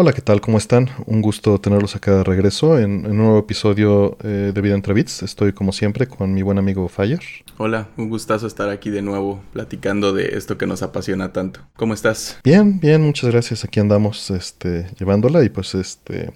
Hola, ¿qué tal? ¿Cómo están? Un gusto tenerlos acá de regreso en, un nuevo episodio eh, de Vida entre Bits. Estoy como siempre con mi buen amigo Fire. Hola, un gustazo estar aquí de nuevo platicando de esto que nos apasiona tanto. ¿Cómo estás? Bien, bien, muchas gracias. Aquí andamos este, llevándola y pues este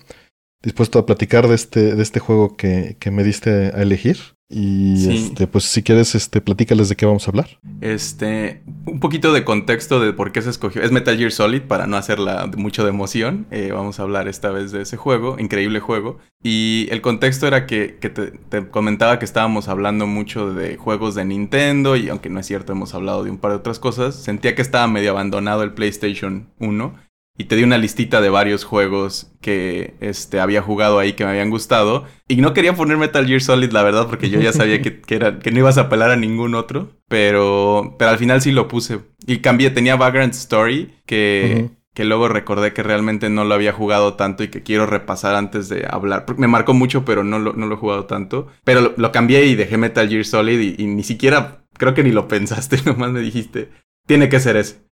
dispuesto a platicar de este, de este juego que, que me diste a elegir. Y este, pues si quieres, este, platícales de qué vamos a hablar. Este, un poquito de contexto de por qué se escogió. Es Metal Gear Solid, para no hacerla mucho de emoción. Eh, vamos a hablar esta vez de ese juego, increíble juego. Y el contexto era que, que te, te, comentaba que estábamos hablando mucho de juegos de Nintendo. Y aunque no es cierto, hemos hablado de un par de otras cosas. Sentía que estaba medio abandonado el PlayStation 1 y te di una listita de varios juegos que este, había jugado ahí que me habían gustado. Y no quería poner Metal Gear Solid, la verdad, porque yo ya sabía que, era, que no ibas a apelar a ningún otro. Pero, pero al final sí lo puse. Y cambié, tenía Vagrant Story, que, que luego recordé que realmente no lo había jugado tanto y que quiero repasar antes de hablar. Me marcó mucho, pero no lo, no lo he jugado tanto. Pero lo, cambié y dejé Metal Gear Solid y, y ni siquiera, creo que ni lo pensaste, nomás me dijiste, tiene que ser ese.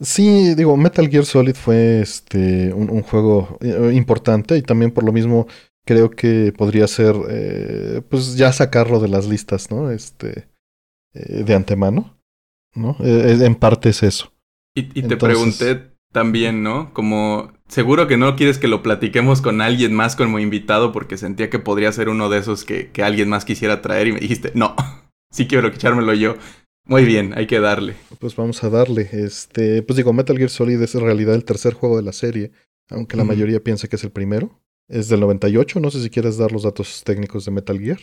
Sí, digo, Metal Gear Solid fue este un, juego eh, importante y también por lo mismo creo que podría ser, eh, pues ya sacarlo de las listas, ¿no? Este, eh, de antemano, ¿no? en parte es eso. Y, te pregunté también, ¿no? Como seguro que no quieres que lo platiquemos con alguien más como invitado porque sentía que podría ser uno de esos que, que alguien más quisiera traer y me dijiste, no, sí quiero echármelo yo. Muy bien, hay que darle. Pues vamos a darle. Este, pues digo, Metal Gear Solid es en realidad el tercer juego de la serie, aunque la mayoría piensa que es el primero. Es del 98, no sé si quieres dar los datos técnicos de Metal Gear.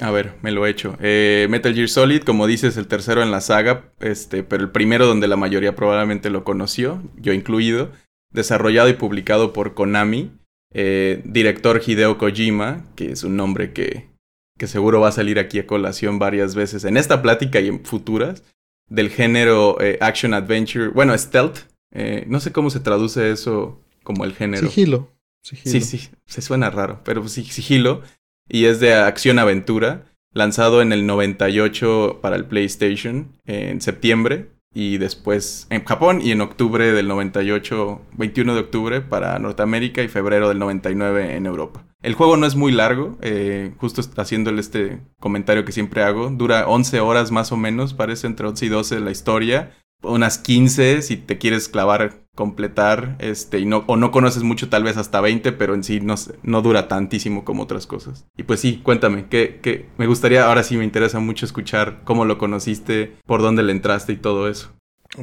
A ver, me lo he hecho. Eh, Metal Gear Solid, como dices, el tercero en la saga, este, pero el primero donde la mayoría probablemente lo conoció, yo incluido, desarrollado y publicado por Konami, eh, director Hideo Kojima, que es un nombre que que seguro va a salir aquí a colación varias veces en esta plática y en futuras, del género eh, Action Adventure, bueno, Stealth. Eh, no sé cómo se traduce eso como el género. Sigilo. Sí, sí, se suena raro, pero sí, sigilo. Y es de acción-aventura, lanzado en el 98 para el PlayStation, en septiembre, y después en Japón, y en octubre del 98, 21 de octubre para Norteamérica y febrero del 99 en Europa. El juego no es muy largo, eh, justo haciéndole este comentario que siempre hago. Dura 11 horas más o menos, parece entre 11 y 12 la historia. Unas 15 si te quieres clavar, completar, este, y no, o no conoces mucho, tal vez hasta 20, pero en sí no, no dura tantísimo como otras cosas. Y pues sí, cuéntame, que, me gustaría, ahora sí me interesa mucho escuchar cómo lo conociste, por dónde le entraste y todo eso.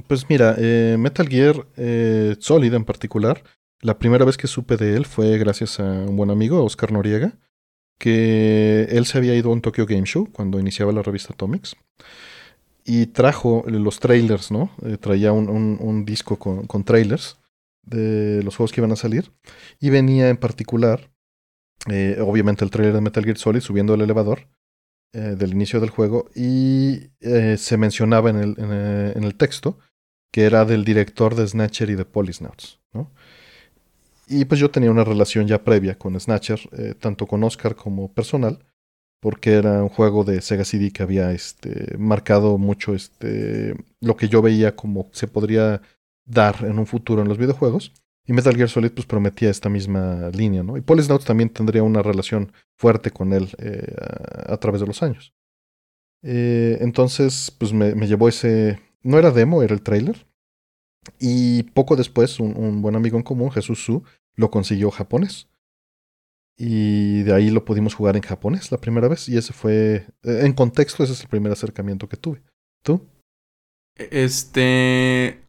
Pues mira, eh, Metal Gear eh, Solid en particular la primera vez que supe de él fue gracias a un buen amigo, Oscar Noriega, que él se había ido a un Tokyo Game Show cuando iniciaba la revista Atomics y trajo los trailers, ¿no? Eh, traía un, un, disco con, con, trailers de los juegos que iban a salir y venía en particular, eh, obviamente el trailer de Metal Gear Solid subiendo el elevador eh, del inicio del juego y se mencionaba en el, en el, texto que era del director de Snatcher y de Polisnauts, ¿no? Y pues yo tenía una relación ya previa con Snatcher, tanto con Oscar como personal, porque era un juego de Sega CD que había este, marcado mucho este, lo que yo veía como se podría dar en un futuro en los videojuegos. Y Metal Gear Solid pues prometía esta misma línea, ¿no? Y Snouts también tendría una relación fuerte con él eh, a, través de los años. Eh, entonces, pues me, llevó ese... No era demo, era el trailer. Y poco después, un, buen amigo en común, Jesús Su, lo consiguió japonés. Y de ahí lo pudimos jugar en japonés la primera vez. Y ese fue, eh, en contexto, ese es el primer acercamiento que tuve. ¿Tú? Este...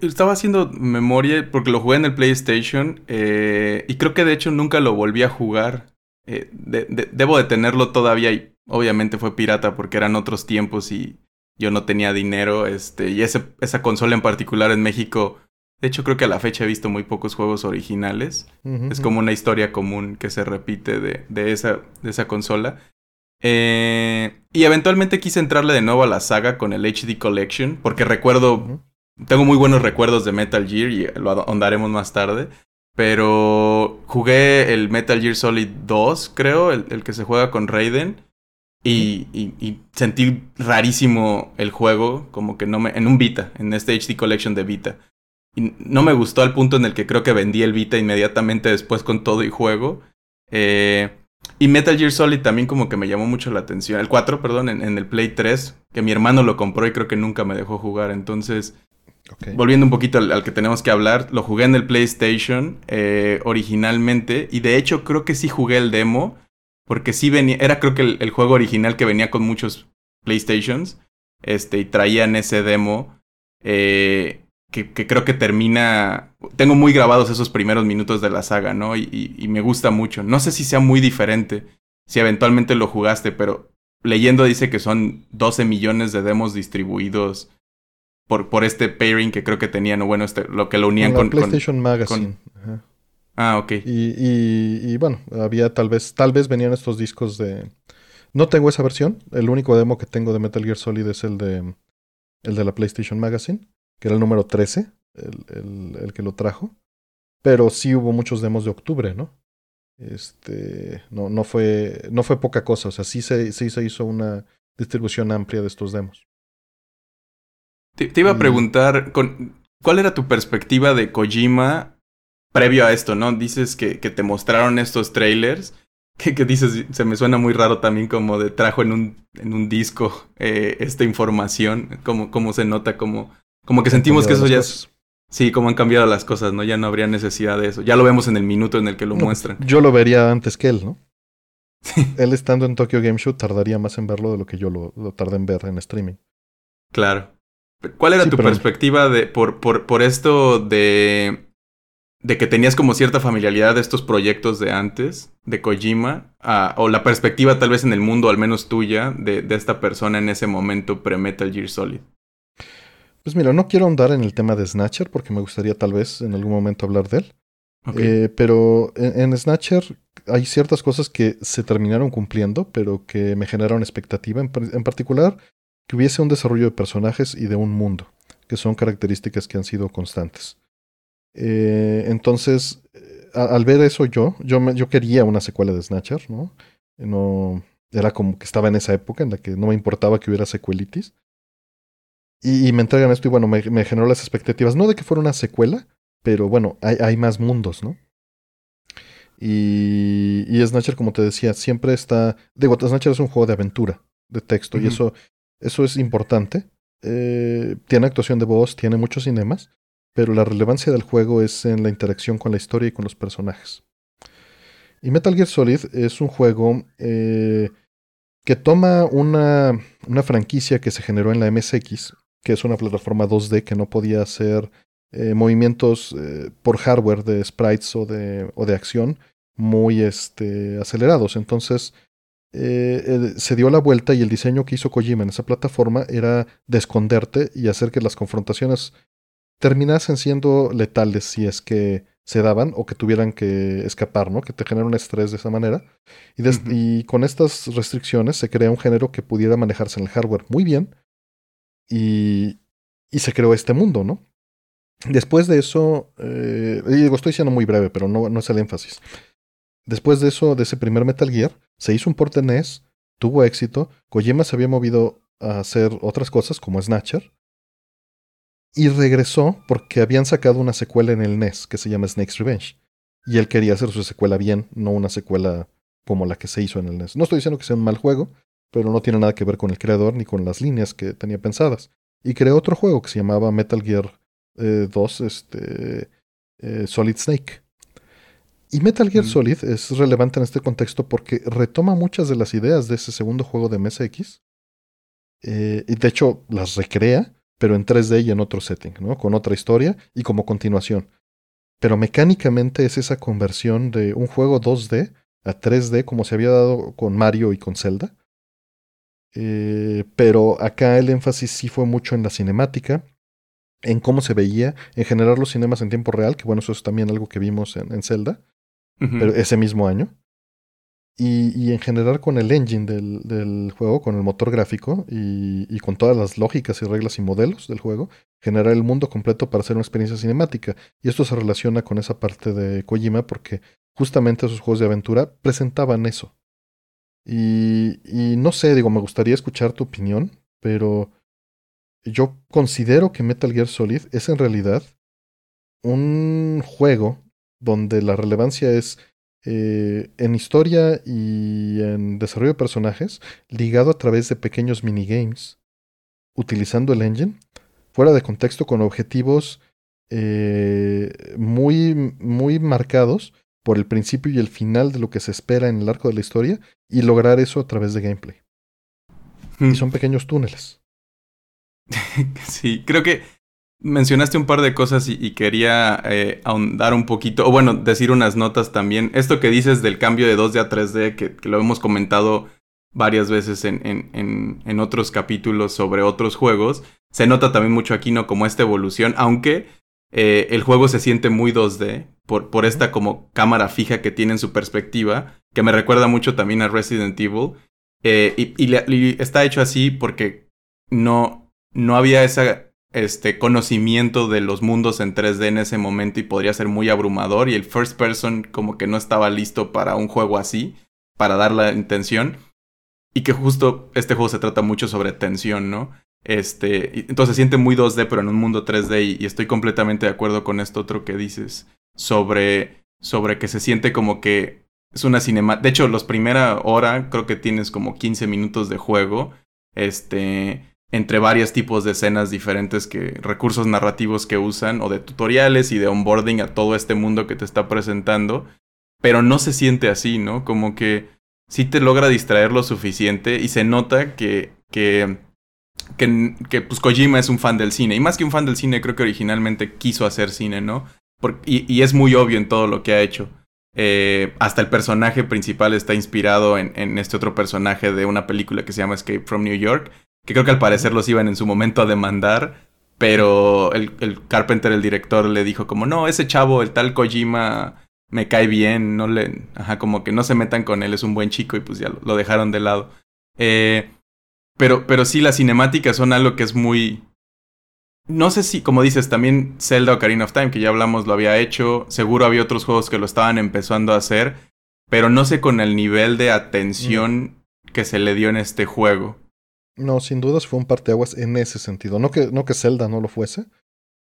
estaba haciendo memoria porque lo jugué en el PlayStation eh, y creo que de hecho nunca lo volví a jugar. Eh, debo de tenerlo todavía y obviamente fue pirata porque eran otros tiempos y yo no tenía dinero, este, y ese, esa consola en particular en México, de hecho creo que a la fecha he visto muy pocos juegos originales, es como una historia común que se repite de, de, esa, de esa consola. Eh, y eventualmente quise entrarle de nuevo a la saga con el HD Collection, porque recuerdo, tengo muy buenos recuerdos de Metal Gear y lo ahondaremos más tarde. Pero jugué el Metal Gear Solid 2, creo, el, que se juega con Raiden. Y, y, sentí rarísimo el juego, como que no me. En un Vita, en este HD Collection de Vita. Y no me gustó al punto en el que creo que vendí el Vita inmediatamente después con todo y juego. Eh, y Metal Gear Solid también como que me llamó mucho la atención. El 4, perdón, en, el Play 3, que mi hermano lo compró y creo que nunca me dejó jugar. Entonces, volviendo un poquito al, que tenemos que hablar, lo jugué en el PlayStation eh, originalmente. Y de hecho creo que sí jugué el demo. Porque sí venía, era creo que el, juego original que venía con muchos PlayStations. Este, y traían ese demo. Eh, que, creo que termina. Tengo muy grabados esos primeros minutos de la saga, ¿no? Y, y, me gusta mucho. No sé si sea muy diferente, si eventualmente lo jugaste, pero leyendo dice que son 12 millones de demos distribuidos por, por este pairing que creo que tenían, o bueno, este, lo que lo unían con. PlayStation Magazine. Ah, ok. Y, y, y, bueno, había tal vez, tal vez venían estos discos de. No tengo esa versión. El único demo que tengo de Metal Gear Solid es el de el de la PlayStation Magazine que era el número 13, el, el, que lo trajo. Pero sí hubo muchos demos de octubre, ¿no? Este, no, no, fue, no fue poca cosa, o sea, sí se, sí se hizo una distribución amplia de estos demos. Te, iba a preguntar, con, ¿cuál era tu perspectiva de Kojima previo a esto, no? Dices que, que te mostraron estos trailers, que, que, dices, se me suena muy raro también como de trajo en un, en un disco eh, esta información, como, como se nota como como que sentimos que eso ya es... Sí, como han cambiado las cosas, ¿no? Ya no habría necesidad de eso. Ya lo vemos en el minuto en el que lo muestran. Yo lo vería antes que él, ¿no? él estando en Tokyo Game Show tardaría más en verlo de lo que yo lo, tardé en ver en streaming. Claro. ¿Cuál era tu perspectiva de por, por, por esto de de que tenías como cierta familiaridad de estos proyectos de antes, de Kojima, o la perspectiva tal vez en el mundo, al menos tuya, de, de esta persona en ese momento pre-Metal Gear Solid? Pues mira, no quiero andar en el tema de Snatcher porque me gustaría tal vez en algún momento hablar de él. Eh, pero en, Snatcher hay ciertas cosas que se terminaron cumpliendo, pero que me generaron expectativa. En, particular, que hubiese un desarrollo de personajes y de un mundo, que son características que han sido constantes. Eh, entonces, eh, al ver eso yo, yo, yo quería una secuela de Snatcher, ¿no? No, era como que estaba en esa época en la que no me importaba que hubiera secuelitis. Y, me entregan esto y bueno, me, generó las expectativas, no de que fuera una secuela, pero bueno, hay, hay más mundos, ¿no? Y, y, Snatcher, como te decía, siempre está... Digo, Snatcher es un juego de aventura, de texto, y eso, eso es importante. Eh, tiene actuación de voz, tiene muchos cinemas, pero la relevancia del juego es en la interacción con la historia y con los personajes. Y Metal Gear Solid es un juego eh, que toma una, una franquicia que se generó en la MSX que es una plataforma 2D que no podía hacer eh, movimientos eh, por hardware de sprites o de, o de acción muy este, acelerados. Entonces eh, se dio la vuelta y el diseño que hizo Kojima en esa plataforma era de esconderte y hacer que las confrontaciones terminasen siendo letales si es que se daban o que tuvieran que escapar, ¿no? Que te genera un estrés de esa manera. Y, y, con estas restricciones se crea un género que pudiera manejarse en el hardware muy bien, y, se creó este mundo, ¿no? Después de eso, eh, estoy siendo muy breve, pero no, no es el énfasis. Después de eso, de ese primer Metal Gear, se hizo un port NES, tuvo éxito, Kojima se había movido a hacer otras cosas como Snatcher, y regresó porque habían sacado una secuela en el NES que se llama Snake's Revenge. Y él quería hacer su secuela bien, no una secuela como la que se hizo en el NES. No estoy diciendo que sea un mal juego, pero no tiene nada que ver con el creador ni con las líneas que tenía pensadas. Y creó otro juego que se llamaba Metal Gear 2 eh, este, eh, Solid Snake. Y Metal Gear mm. Solid es relevante en este contexto porque retoma muchas de las ideas de ese segundo juego de MSX. Eh, y de hecho las recrea, pero en 3D y en otro setting, ¿no? Con otra historia y como continuación. Pero mecánicamente es esa conversión de un juego 2D a 3D como se había dado con Mario y con Zelda eh, pero acá el énfasis sí fue mucho en la cinemática, en cómo se veía, en generar los cinemas en tiempo real, que bueno, eso es también algo que vimos en, Zelda, pero ese mismo año. y, en general con el engine del, juego, con el motor gráfico y, con todas las lógicas y reglas y modelos del juego, generar el mundo completo para hacer una experiencia cinemática. Y esto se relaciona con esa parte de Kojima porque justamente esos juegos de aventura presentaban eso. Y, no sé, digo, me gustaría escuchar tu opinión, pero yo considero que Metal Gear Solid es en realidad un juego donde la relevancia es eh, en historia y en desarrollo de personajes, ligado a través de pequeños minigames, utilizando el engine, fuera de contexto con objetivos eh, muy, muy marcados por el principio y el final de lo que se espera en el arco de la historia y lograr eso a través de gameplay. Y hmm. son pequeños túneles. sí, creo que mencionaste un par de cosas y, quería eh, ahondar un poquito, o bueno, decir unas notas también. Esto que dices del cambio de 2D a 3D, que, lo hemos comentado varias veces en, en, en, otros capítulos sobre otros juegos, se nota también mucho aquí, ¿no? Como esta evolución, aunque eh, el juego se siente muy 2D por, por esta como cámara fija que tiene en su perspectiva, que me recuerda mucho también a Resident Evil. Eh, y, y, está hecho así porque no, no había esa este conocimiento de los mundos en 3D en ese momento y podría ser muy abrumador y el first person como que no estaba listo para un juego así, para dar la intención y que justo este juego se trata mucho sobre tensión, ¿no? Este, entonces se siente muy 2D pero en un mundo 3D y, estoy completamente de acuerdo con esto otro que dices sobre sobre que se siente como que es una cinema, de hecho los primera hora creo que tienes como 15 minutos de juego, este entre varios tipos de escenas diferentes que recursos narrativos que usan o de tutoriales y de onboarding a todo este mundo que te está presentando, pero no se siente así, ¿no? Como que sí te logra distraer lo suficiente y se nota que que que, que pues Kojima es un fan del cine y más que un fan del cine creo que originalmente quiso hacer cine, ¿no? Y, es muy obvio en todo lo que ha hecho. Eh, hasta el personaje principal está inspirado en, este otro personaje de una película que se llama Escape from New York, que creo que al parecer los iban en su momento a demandar, pero el, el Carpenter, el director, le dijo como, no, ese chavo, el tal Kojima, me cae bien, no le, ajá, como que no se metan con él, es un buen chico y pues ya lo, dejaron de lado. Eh, pero, pero sí, las cinemáticas son algo que es muy... No sé si, como dices, también Zelda Ocarina of Time, que ya hablamos, lo había hecho. Seguro había otros juegos que lo estaban empezando a hacer. Pero no sé con el nivel de atención mm. que se le dio en este juego. No, sin dudas fue un parteaguas en ese sentido. No que, no que Zelda no lo fuese,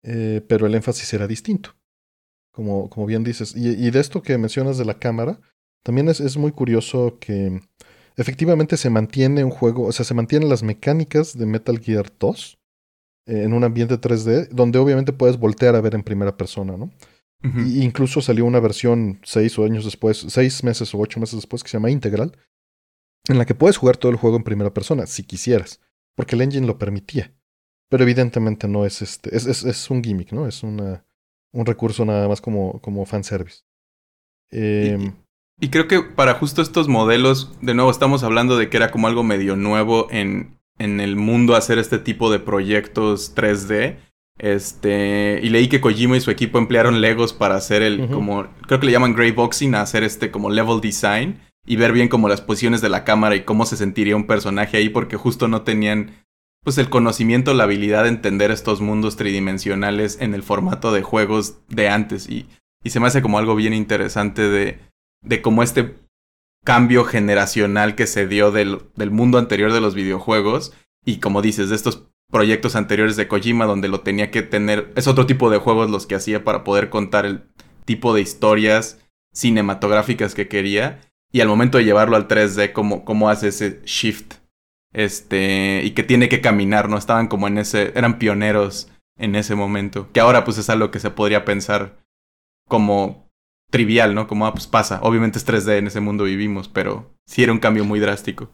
eh, pero el énfasis era distinto. Como, como bien dices. Y, y, de esto que mencionas de la cámara, también es, es muy curioso que efectivamente se mantiene un juego, o sea, se mantienen las mecánicas de Metal Gear 2 eh, en un ambiente 3D, donde obviamente puedes voltear a ver en primera persona, ¿no? incluso salió una versión seis o años después, seis meses o ocho meses después, que se llama Integral, en la que puedes jugar todo el juego en primera persona, si quisieras, porque el engine lo permitía. Pero evidentemente no es este, es, es, es un gimmick, ¿no? Es una, un recurso nada más como, como fanservice. Eh, y, y, creo que para justo estos modelos, de nuevo estamos hablando de que era como algo medio nuevo en, en el mundo hacer este tipo de proyectos 3D. Este, y leí que Kojima y su equipo emplearon Legos para hacer el, como, creo que le llaman Grey Boxing, a hacer este como level design y ver bien como las posiciones de la cámara y cómo se sentiría un personaje ahí porque justo no tenían pues el conocimiento, la habilidad de entender estos mundos tridimensionales en el formato de juegos de antes y, y se me hace como algo bien interesante de, de cómo este cambio generacional que se dio del, del mundo anterior de los videojuegos y como dices, de estos proyectos anteriores de Kojima donde lo tenía que tener, es otro tipo de juegos los que hacía para poder contar el tipo de historias cinematográficas que quería y al momento de llevarlo al 3D, cómo, cómo hace ese shift. Este, y que tiene que caminar, ¿no? Estaban como en ese, eran pioneros en ese momento. Que ahora pues es algo que se podría pensar como trivial, ¿no? Como, ah, pues pasa. Obviamente es 3D, en ese mundo vivimos, pero sí era un cambio muy drástico.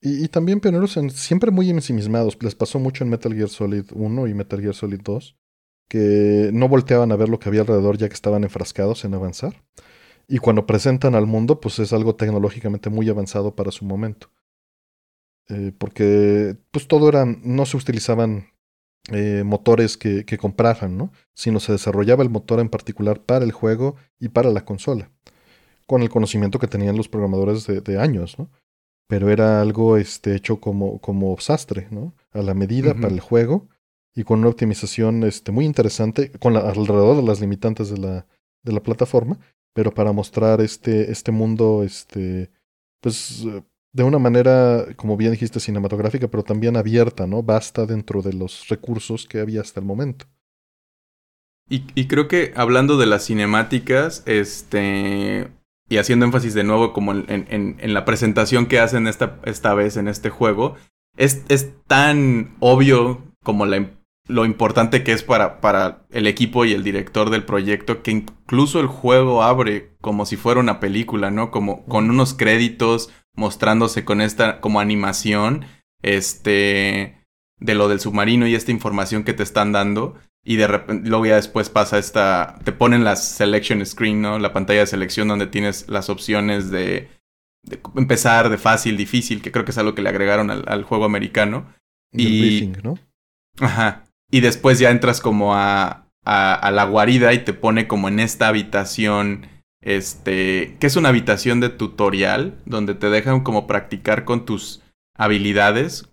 Y, también pioneros siempre muy ensimismados. Les pasó mucho en Metal Gear Solid 1 y Metal Gear Solid 2, que no volteaban a ver lo que había alrededor ya que estaban enfrascados en avanzar. Y cuando presentan al mundo, pues es algo tecnológicamente muy avanzado para su momento. Eh, porque pues todo era, no se utilizaban eh, motores que, que compraran, ¿no? Sino se desarrollaba el motor en particular para el juego y para la consola. con el conocimiento que tenían los programadores de, años, ¿no? Pero era algo este, hecho como, como sastre, ¿no? A la medida para el juego y con una optimización este, muy interesante con alrededor de las limitantes de la, de la plataforma, pero para mostrar este, este mundo, este, pues de una manera, como bien dijiste, cinematográfica, pero también abierta, ¿no? Basta dentro de los recursos que había hasta el momento. Y, creo que hablando de las cinemáticas, este, y haciendo énfasis de nuevo como en, en, en la presentación que hacen esta, esta vez en este juego, es, es tan obvio como la, lo importante que es para, para el equipo y el director del proyecto, que incluso el juego abre como si fuera una película, ¿no? Como con unos créditos mostrándose con esta como animación, este, de lo del submarino y esta información que te están dando. Y de repente, luego ya después pasa esta, te ponen la selection screen, ¿no? La pantalla de selección donde tienes las opciones de, empezar de fácil, difícil, que creo que es algo que le agregaron al, juego americano. Y, ¿no? Ajá. Y después ya entras como a, a, la guarida y te pone como en esta habitación, este, que es una habitación de tutorial, donde te dejan como practicar con tus habilidades,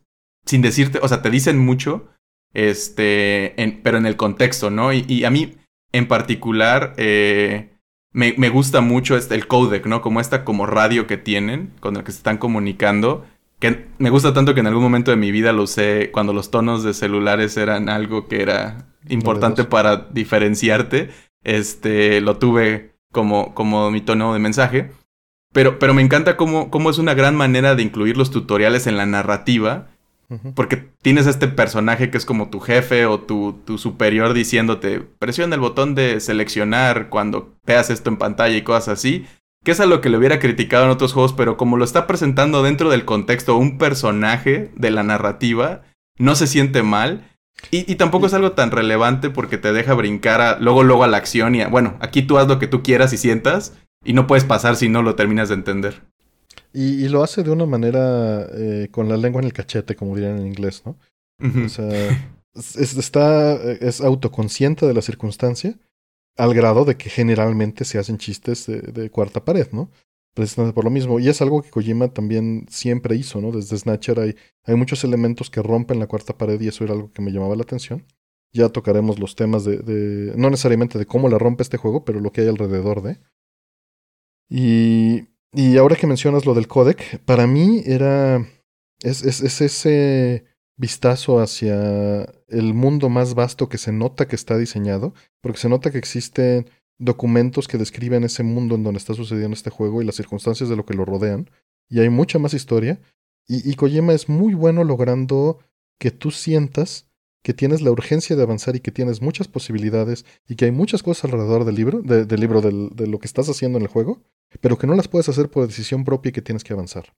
sin decirte, o sea, te dicen mucho, este, pero en el contexto, ¿no? Y, a mí, en particular, eh, me, me, gusta mucho este, el codec, ¿no? Como esta como radio que tienen, con el que se están comunicando que me gusta tanto que en algún momento de mi vida lo usé cuando los tonos de celulares eran algo que era importante para diferenciarte. Este, lo tuve como, como mi tono de mensaje. Pero, pero me encanta cómo, cómo es una gran manera de incluir los tutoriales en la narrativa. Porque tienes este personaje que es como tu jefe o tu, tu superior diciéndote, presiona el botón de seleccionar cuando veas esto en pantalla y cosas así que es a lo que le hubiera criticado en otros juegos, pero como lo está presentando dentro del contexto un personaje de la narrativa, no se siente mal. Y, tampoco es algo tan relevante porque te deja brincar a, luego, luego a la acción y bueno, aquí tú haz lo que tú quieras y sientas y no puedes pasar si no lo terminas de entender. Y, lo hace de una manera eh, con la lengua en el cachete, como dirían en inglés, ¿no? O sea, está, es autoconsciente de la circunstancia al grado de que generalmente se hacen chistes de, cuarta pared, ¿no? Precisamente por lo mismo. Y es algo que Kojima también siempre hizo, ¿no? Desde Snatcher hay, hay muchos elementos que rompen la cuarta pared y eso era algo que me llamaba la atención. Ya tocaremos los temas de, de no necesariamente de cómo la rompe este juego, pero lo que hay alrededor de. Y, y ahora que mencionas lo del codec, para mí era... Es, es, es ese vistazo hacia el mundo más vasto que se nota que está diseñado, porque se nota que existen documentos que describen ese mundo en donde está sucediendo este juego y las circunstancias de lo que lo rodean, y hay mucha más historia, y, y Kojima es muy bueno logrando que tú sientas que tienes la urgencia de avanzar y que tienes muchas posibilidades y que hay muchas cosas alrededor del libro, del libro de lo que estás haciendo en el juego, pero que no las puedes hacer por decisión propia y que tienes que avanzar.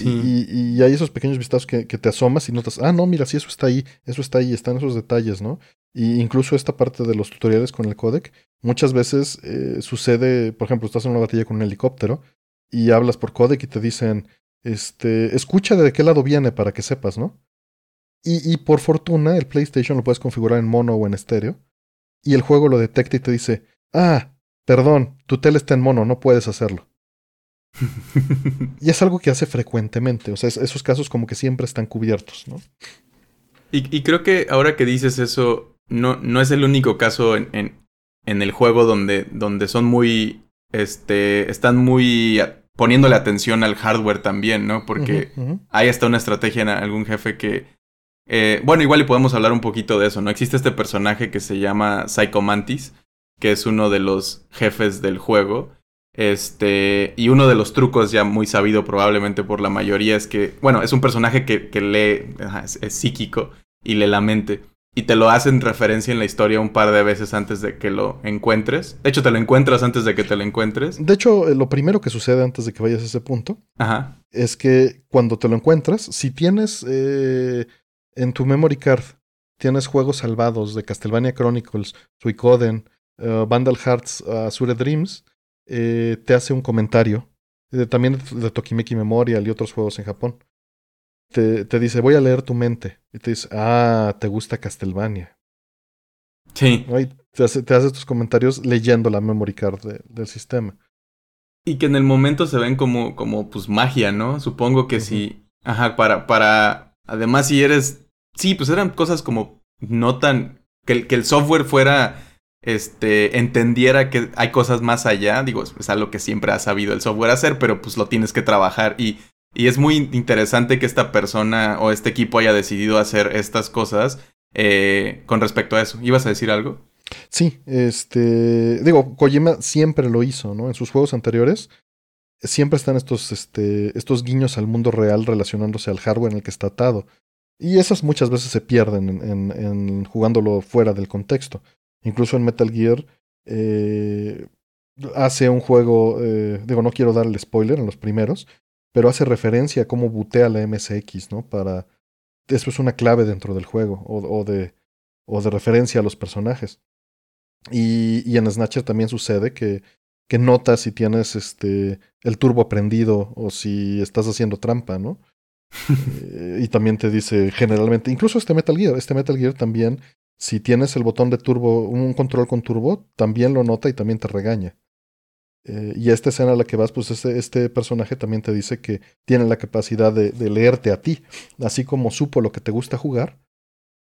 Y, hay esos pequeños vistazos que, te asomas y notas, ah, no, mira, sí, eso está ahí, eso está ahí, están esos detalles, ¿no? Y incluso esta parte de los tutoriales con el codec, muchas veces eh, sucede, por ejemplo, estás en una batalla con un helicóptero y hablas por codec y te dicen, este, escucha de qué lado viene para que sepas, ¿no? Y, y por fortuna, el PlayStation lo puedes configurar en mono o en estéreo, y el juego lo detecta y te dice, ah, perdón, tu tele está en mono, no puedes hacerlo. y es algo que hace frecuentemente, o sea, esos casos como que siempre están cubiertos, ¿no? Y, creo que ahora que dices eso, no, no es el único caso en, en, el juego donde, donde son muy, este, están muy poniéndole atención al hardware también, ¿no? Porque hay hasta una estrategia en algún jefe que, eh, bueno, igual y podemos hablar un poquito de eso, ¿no? Existe este personaje que se llama Psycho Mantis, que es uno de los jefes del juego este, y uno de los trucos ya muy sabido probablemente por la mayoría es que, bueno, es un personaje que, que lee, es, psíquico y lee la mente. Y te lo hacen referencia en la historia un par de veces antes de que lo encuentres. De hecho, te lo encuentras antes de que te lo encuentres. De hecho, eh, lo primero que sucede antes de que vayas a ese punto es que cuando te lo encuentras, si tienes eh, en tu memory card, tienes juegos salvados de Castlevania Chronicles, Suicoden, uh, Vandal Hearts, Azure Dreams, eh, te hace un comentario, eh, también de Tokimeki Memorial y otros juegos en Japón. Te, te, dice, voy a leer tu mente. Y te dice, ah, te gusta Castlevania. Sí. te, hace, te estos comentarios leyendo la memory card del sistema. Y que en el momento se ven como, como pues magia, ¿no? Supongo que sí. Ajá, para, para. Además, si eres. Sí, pues eran cosas como no tan. Que, que el software fuera. Este. entendiera que hay cosas más allá. Digo, es algo que siempre ha sabido el software hacer, pero pues lo tienes que trabajar. Y, y es muy interesante que esta persona o este equipo haya decidido hacer estas cosas eh, con respecto a eso. ¿Ibas a decir algo? Sí, este, digo, Kojima siempre lo hizo, ¿no? En sus juegos anteriores siempre están estos, este, estos guiños al mundo real relacionándose al hardware en el que está atado. Y esas muchas veces se pierden en, jugándolo fuera del contexto. Incluso en Metal Gear eh, hace un juego, eh, digo, no quiero dar el spoiler en los primeros, pero hace referencia a cómo butea la MSX, ¿no? Para... Eso es una clave dentro del juego, o, o de, o de referencia a los personajes. Y, y en Snatcher también sucede que, que notas si tienes este, el turbo prendido o si estás haciendo trampa, ¿no? Eh, y también te dice generalmente, incluso este Metal Gear, este Metal Gear también, si tienes el botón de turbo, un control con turbo, también lo nota y también te regaña. Eh, y esta escena a la que vas, pues este, personaje también te dice que tiene la capacidad de, leerte a ti, así como supo lo que te gusta jugar,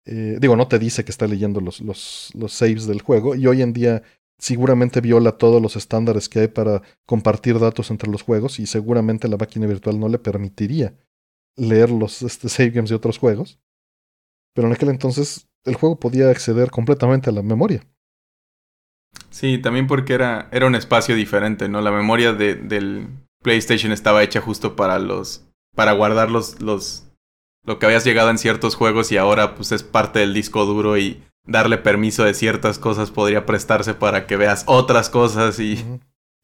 eh, digo, no te dice que está leyendo los saves del juego y hoy en día seguramente viola todos los estándares que hay para compartir datos entre los juegos y seguramente la máquina virtual no le permitiría leer los este, save games de otros juegos. Pero en aquel entonces el juego podía acceder completamente a la memoria. Sí, también porque era, era un espacio diferente, ¿no? La memoria de, del PlayStation estaba hecha justo para los. para guardar los, los lo que habías llegado en ciertos juegos y ahora pues es parte del disco duro y darle permiso de ciertas cosas podría prestarse para que veas otras cosas y...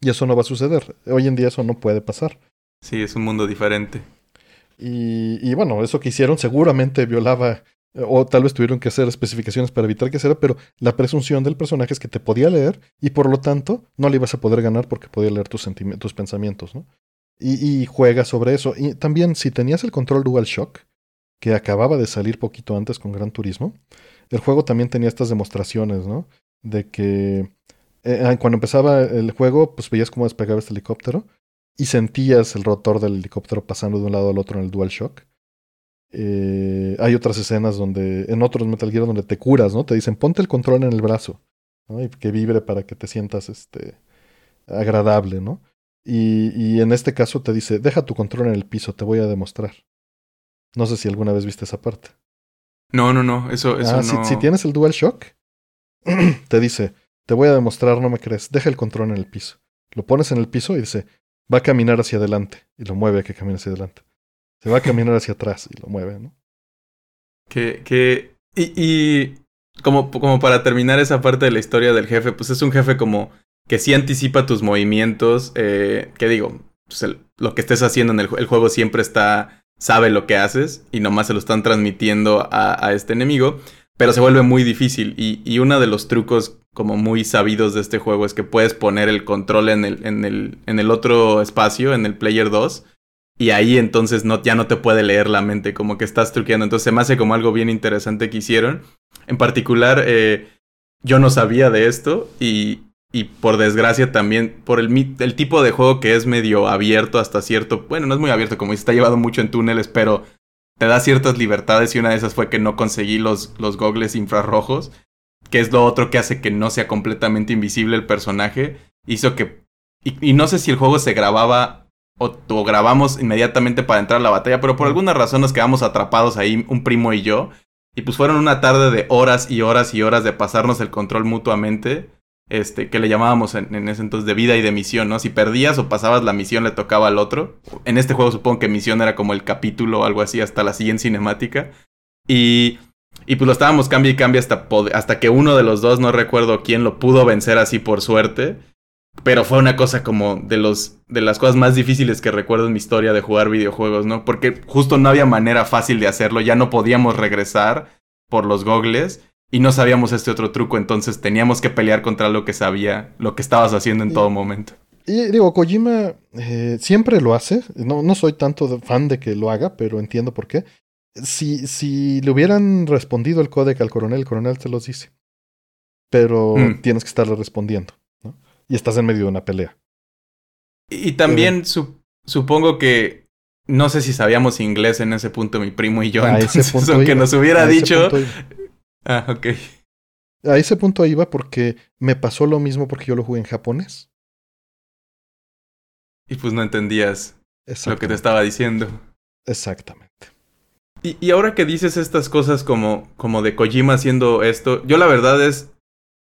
Y eso no va a suceder. Hoy en día eso no puede pasar. Sí, es un mundo diferente. Y, y bueno, eso que hicieron seguramente violaba o tal vez tuvieron que hacer especificaciones para evitar que sea, pero la presunción del personaje es que te podía leer y por lo tanto no le ibas a poder ganar porque podía leer tus, tus pensamientos, ¿no? Y, y, juega sobre eso. Y también si tenías el control Dual Shock, que acababa de salir poquito antes con Gran Turismo, el juego también tenía estas demostraciones, ¿no? De que eh, cuando empezaba el juego, pues veías cómo despegaba este helicóptero y sentías el rotor del helicóptero pasando de un lado al otro en el Dual Shock. Eh, hay otras escenas donde, en otros Metal Gear, donde te curas, ¿no? Te dicen, ponte el control en el brazo, ¿no? Y que vibre para que te sientas, este, agradable, ¿no? Y, y en este caso te dice, deja tu control en el piso, te voy a demostrar. No sé si alguna vez viste esa parte. No, no, no, eso, eso ah, no. Si, si, tienes el Dual Shock, te dice, te voy a demostrar, no me crees, deja el control en el piso. Lo pones en el piso y dice, va a caminar hacia adelante. Y lo mueve a que camine hacia adelante. Se va a caminar hacia atrás y lo mueve, ¿no? Que, que, y, y como, como para terminar esa parte de la historia del jefe, pues es un jefe como que sí anticipa tus movimientos, eh, que digo, pues lo que estés haciendo en el, el juego siempre está sabe lo que haces y nomás se lo están transmitiendo a, este enemigo, pero se vuelve muy difícil y, y, uno de los trucos como muy sabidos de este juego es que puedes poner el control en el, en el, en el otro espacio, en el player 2, y ahí entonces no, ya no te puede leer la mente, como que estás truqueando, entonces se me hace como algo bien interesante que hicieron. En particular, eh, yo no sabía de esto y, y por desgracia también por el, el, tipo de juego que es medio abierto hasta cierto, bueno, no es muy abierto como dice, está llevado mucho en túneles, pero te da ciertas libertades y una de esas fue que no conseguí los, los gogles infrarrojos, que es lo otro que hace que no sea completamente invisible el personaje, hizo que... Y, y no sé si el juego se grababa o, o, grabamos inmediatamente para entrar a la batalla, pero por alguna razón nos quedamos atrapados ahí, un primo y yo, y pues fueron una tarde de horas y horas y horas de pasarnos el control mutuamente este, que le llamábamos en, ese entonces de vida y de misión, ¿no? Si perdías o pasabas la misión le tocaba al otro. En este juego supongo que misión era como el capítulo o algo así hasta la siguiente cinemática. Y, y pues lo estábamos cambia y cambia hasta, hasta que uno de los dos, no recuerdo quién, lo pudo vencer así por suerte. Pero fue una cosa como de, los, de las cosas más difíciles que recuerdo en mi historia de jugar videojuegos, ¿no? Porque justo no había manera fácil de hacerlo, ya no podíamos regresar por los gogles y no sabíamos este otro truco, entonces teníamos que pelear contra lo que sabía, lo que estabas haciendo en todo momento. Y digo, Kojima eh, siempre lo hace, no, no soy tanto fan de que lo haga, pero entiendo por qué. Si, si le hubieran respondido el códec al coronel, el coronel te los dice. pero Mm. tienes que estarle respondiendo. Y estás en medio de una pelea. Y también su- supongo que no sé si sabíamos inglés en ese punto mi primo y yo, a ese entonces punto aunque iba, nos hubiera a ese dicho, punto ah, ok. A ese punto iba porque me pasó lo mismo porque yo lo jugué en japonés. Y pues no entendías lo que te estaba diciendo. Exactamente. Y, y ahora que dices estas cosas como, como de Kojima haciendo esto, yo la verdad es,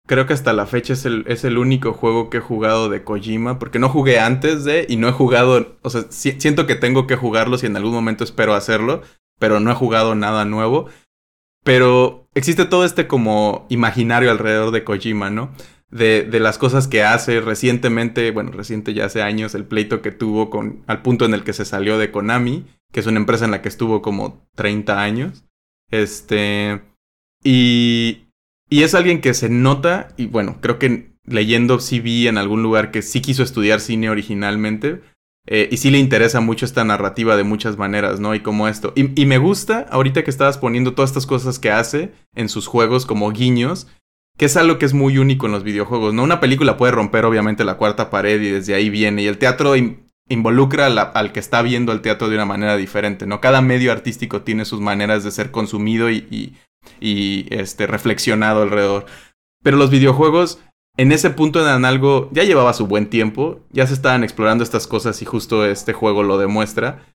creo que hasta la fecha es el, es el único juego que he jugado de Kojima, porque no jugué antes de y no he jugado, o sea, si- siento que tengo que jugarlos y en algún momento espero hacerlo, pero no he jugado nada nuevo. Pero existe todo este como imaginario alrededor de Kojima, ¿no? De, de las cosas que hace recientemente, bueno, reciente ya hace años, el pleito que tuvo con, al punto en el que se salió de Konami, que es una empresa en la que estuvo como 30 años. Este. Y. Y es alguien que se nota, y bueno, creo que leyendo sí vi en algún lugar que sí quiso estudiar cine originalmente. eh, y sí le interesa mucho esta narrativa de muchas maneras, ¿no? Y como esto. Y, me gusta, ahorita que estabas poniendo todas estas cosas que hace en sus juegos como guiños, que es algo que es muy único en los videojuegos, ¿no? Una película puede romper obviamente la cuarta pared y desde ahí viene. Y el teatro in- involucra al que está viendo el teatro de una manera diferente, ¿no? Cada medio artístico tiene sus maneras de ser consumido y- y, este, reflexionado alrededor. Pero los videojuegos, en ese punto eran algo, ya llevaba su buen tiempo, ya se estaban explorando estas cosas y justo este juego lo demuestra.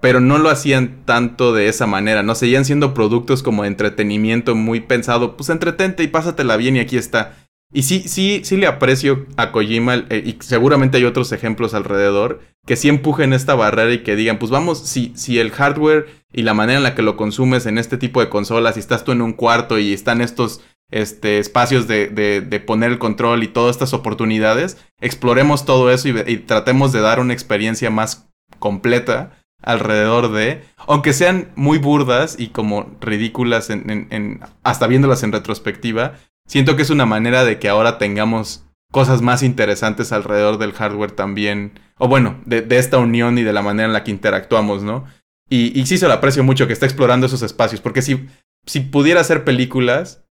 Pero no lo hacían tanto de esa manera, ¿no? Seguían siendo productos como entretenimiento muy pensado, pues entretente y pásatela bien y aquí está. Y sí, sí, sí le aprecio a Kojima eh, y seguramente hay otros ejemplos alrededor que sí empujen esta barrera y que digan, pues vamos, si, si el hardware y la manera en la que lo consumes en este tipo de consolas, si estás tú en un cuarto y están estos este, espacios de, de, poner el control y todas estas oportunidades, exploremos todo eso y, tratemos de dar una experiencia más completa alrededor de, aunque sean muy burdas y como ridículas en- hasta viéndolas en retrospectiva, siento que es una manera de que ahora tengamos cosas más interesantes alrededor del hardware también, o bueno, de, de esta unión y de la manera en la que interactuamos, ¿no? Y, y sí se lo aprecio mucho que está explorando esos espacios, porque si, si pudiera hacer películas,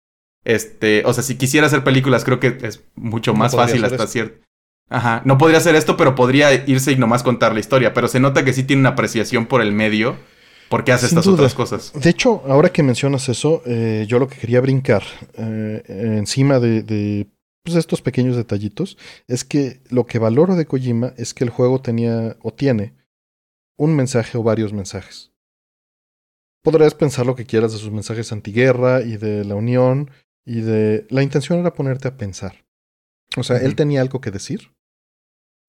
este, o sea, si quisiera hacer películas, creo que es mucho No más fácil hasta cierto. Ajá, no podría hacer esto, pero podría irse y nomás contar la historia. Pero se nota que sí tiene una apreciación por el medio, porque hace Sin estas duda. otras cosas. De hecho, ahora que mencionas eso, eh, yo lo que quería brincar eh, encima de, de, pues, estos pequeños detallitos es que lo que valoro de Kojima es que el juego tenía o tiene un mensaje o varios mensajes. Podrías pensar lo que quieras de sus mensajes antiguerra y de la unión y de... La intención era ponerte a pensar. O sea, él tenía algo que decir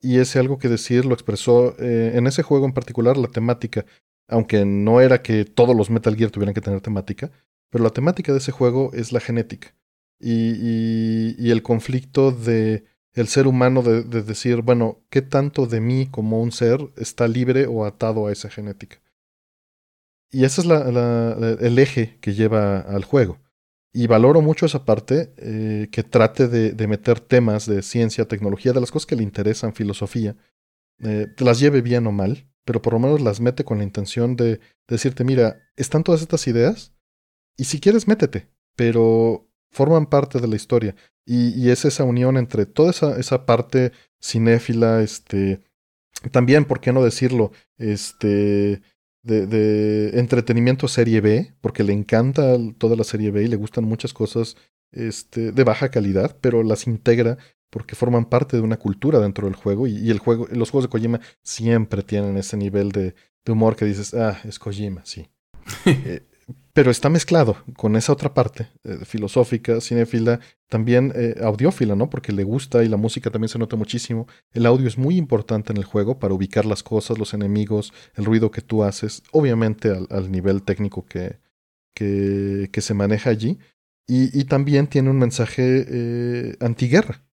y ese algo que decir lo expresó eh, en ese juego en particular, la temática aunque no era que todos los Metal Gear tuvieran que tener temática, pero la temática de ese juego es la genética y, y- el conflicto de el ser humano de, de decir, bueno, ¿qué tanto de mí como un ser está libre o atado a esa genética? Y ese es el eje que lleva al juego. Y valoro mucho esa parte eh, que trate de, de meter temas de ciencia, tecnología, de las cosas que le interesan, filosofía, eh, las lleve bien o mal, pero por lo menos las mete con la intención de decirte, mira, están todas estas ideas y si quieres métete, pero forman parte de la historia. Y, es esa unión entre toda esa, esa parte cinéfila, este, también, ¿por qué no decirlo? Este, de, de entretenimiento serie B, porque le encanta toda la serie B y le gustan muchas cosas este, de baja calidad, pero las integra porque forman parte de una cultura dentro del juego y, y el juego, los juegos de Kojima siempre tienen ese nivel de, de humor que dices, ah, es Kojima, sí. Eh, pero está mezclado con esa otra parte eh, filosófica, cinéfila, también eh, audiófila, ¿no? Porque le gusta y la música también se nota muchísimo. El audio es muy importante en el juego para ubicar las cosas, los enemigos, el ruido que tú haces, obviamente al, al nivel técnico que, que, que, se maneja allí. Y, y también tiene un mensaje eh, antiguerra,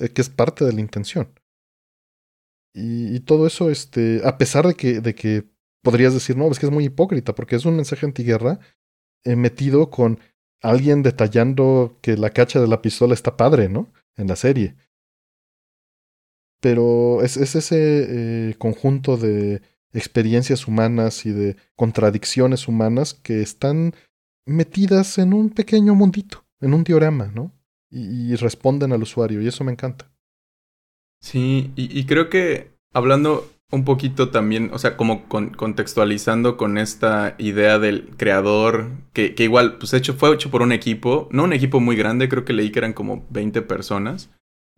eh, que es parte de la intención. Y, todo eso, este, a pesar de que, de que podrías decir, no, es que es muy hipócrita, porque es un mensaje antiguerra eh, metido con alguien detallando que la cacha de la pistola está padre, ¿no? En la serie. Pero es, es ese eh, conjunto de experiencias humanas y de contradicciones humanas que están metidas en un pequeño mundito, en un diorama, ¿no? Y, responden al usuario y eso me encanta. Sí, y, creo que hablando un poquito también, o sea, como contextualizando con esta idea del creador, que, que, igual, pues hecho, fue hecho por un equipo, no un equipo muy grande, creo que leí que eran como 20 personas.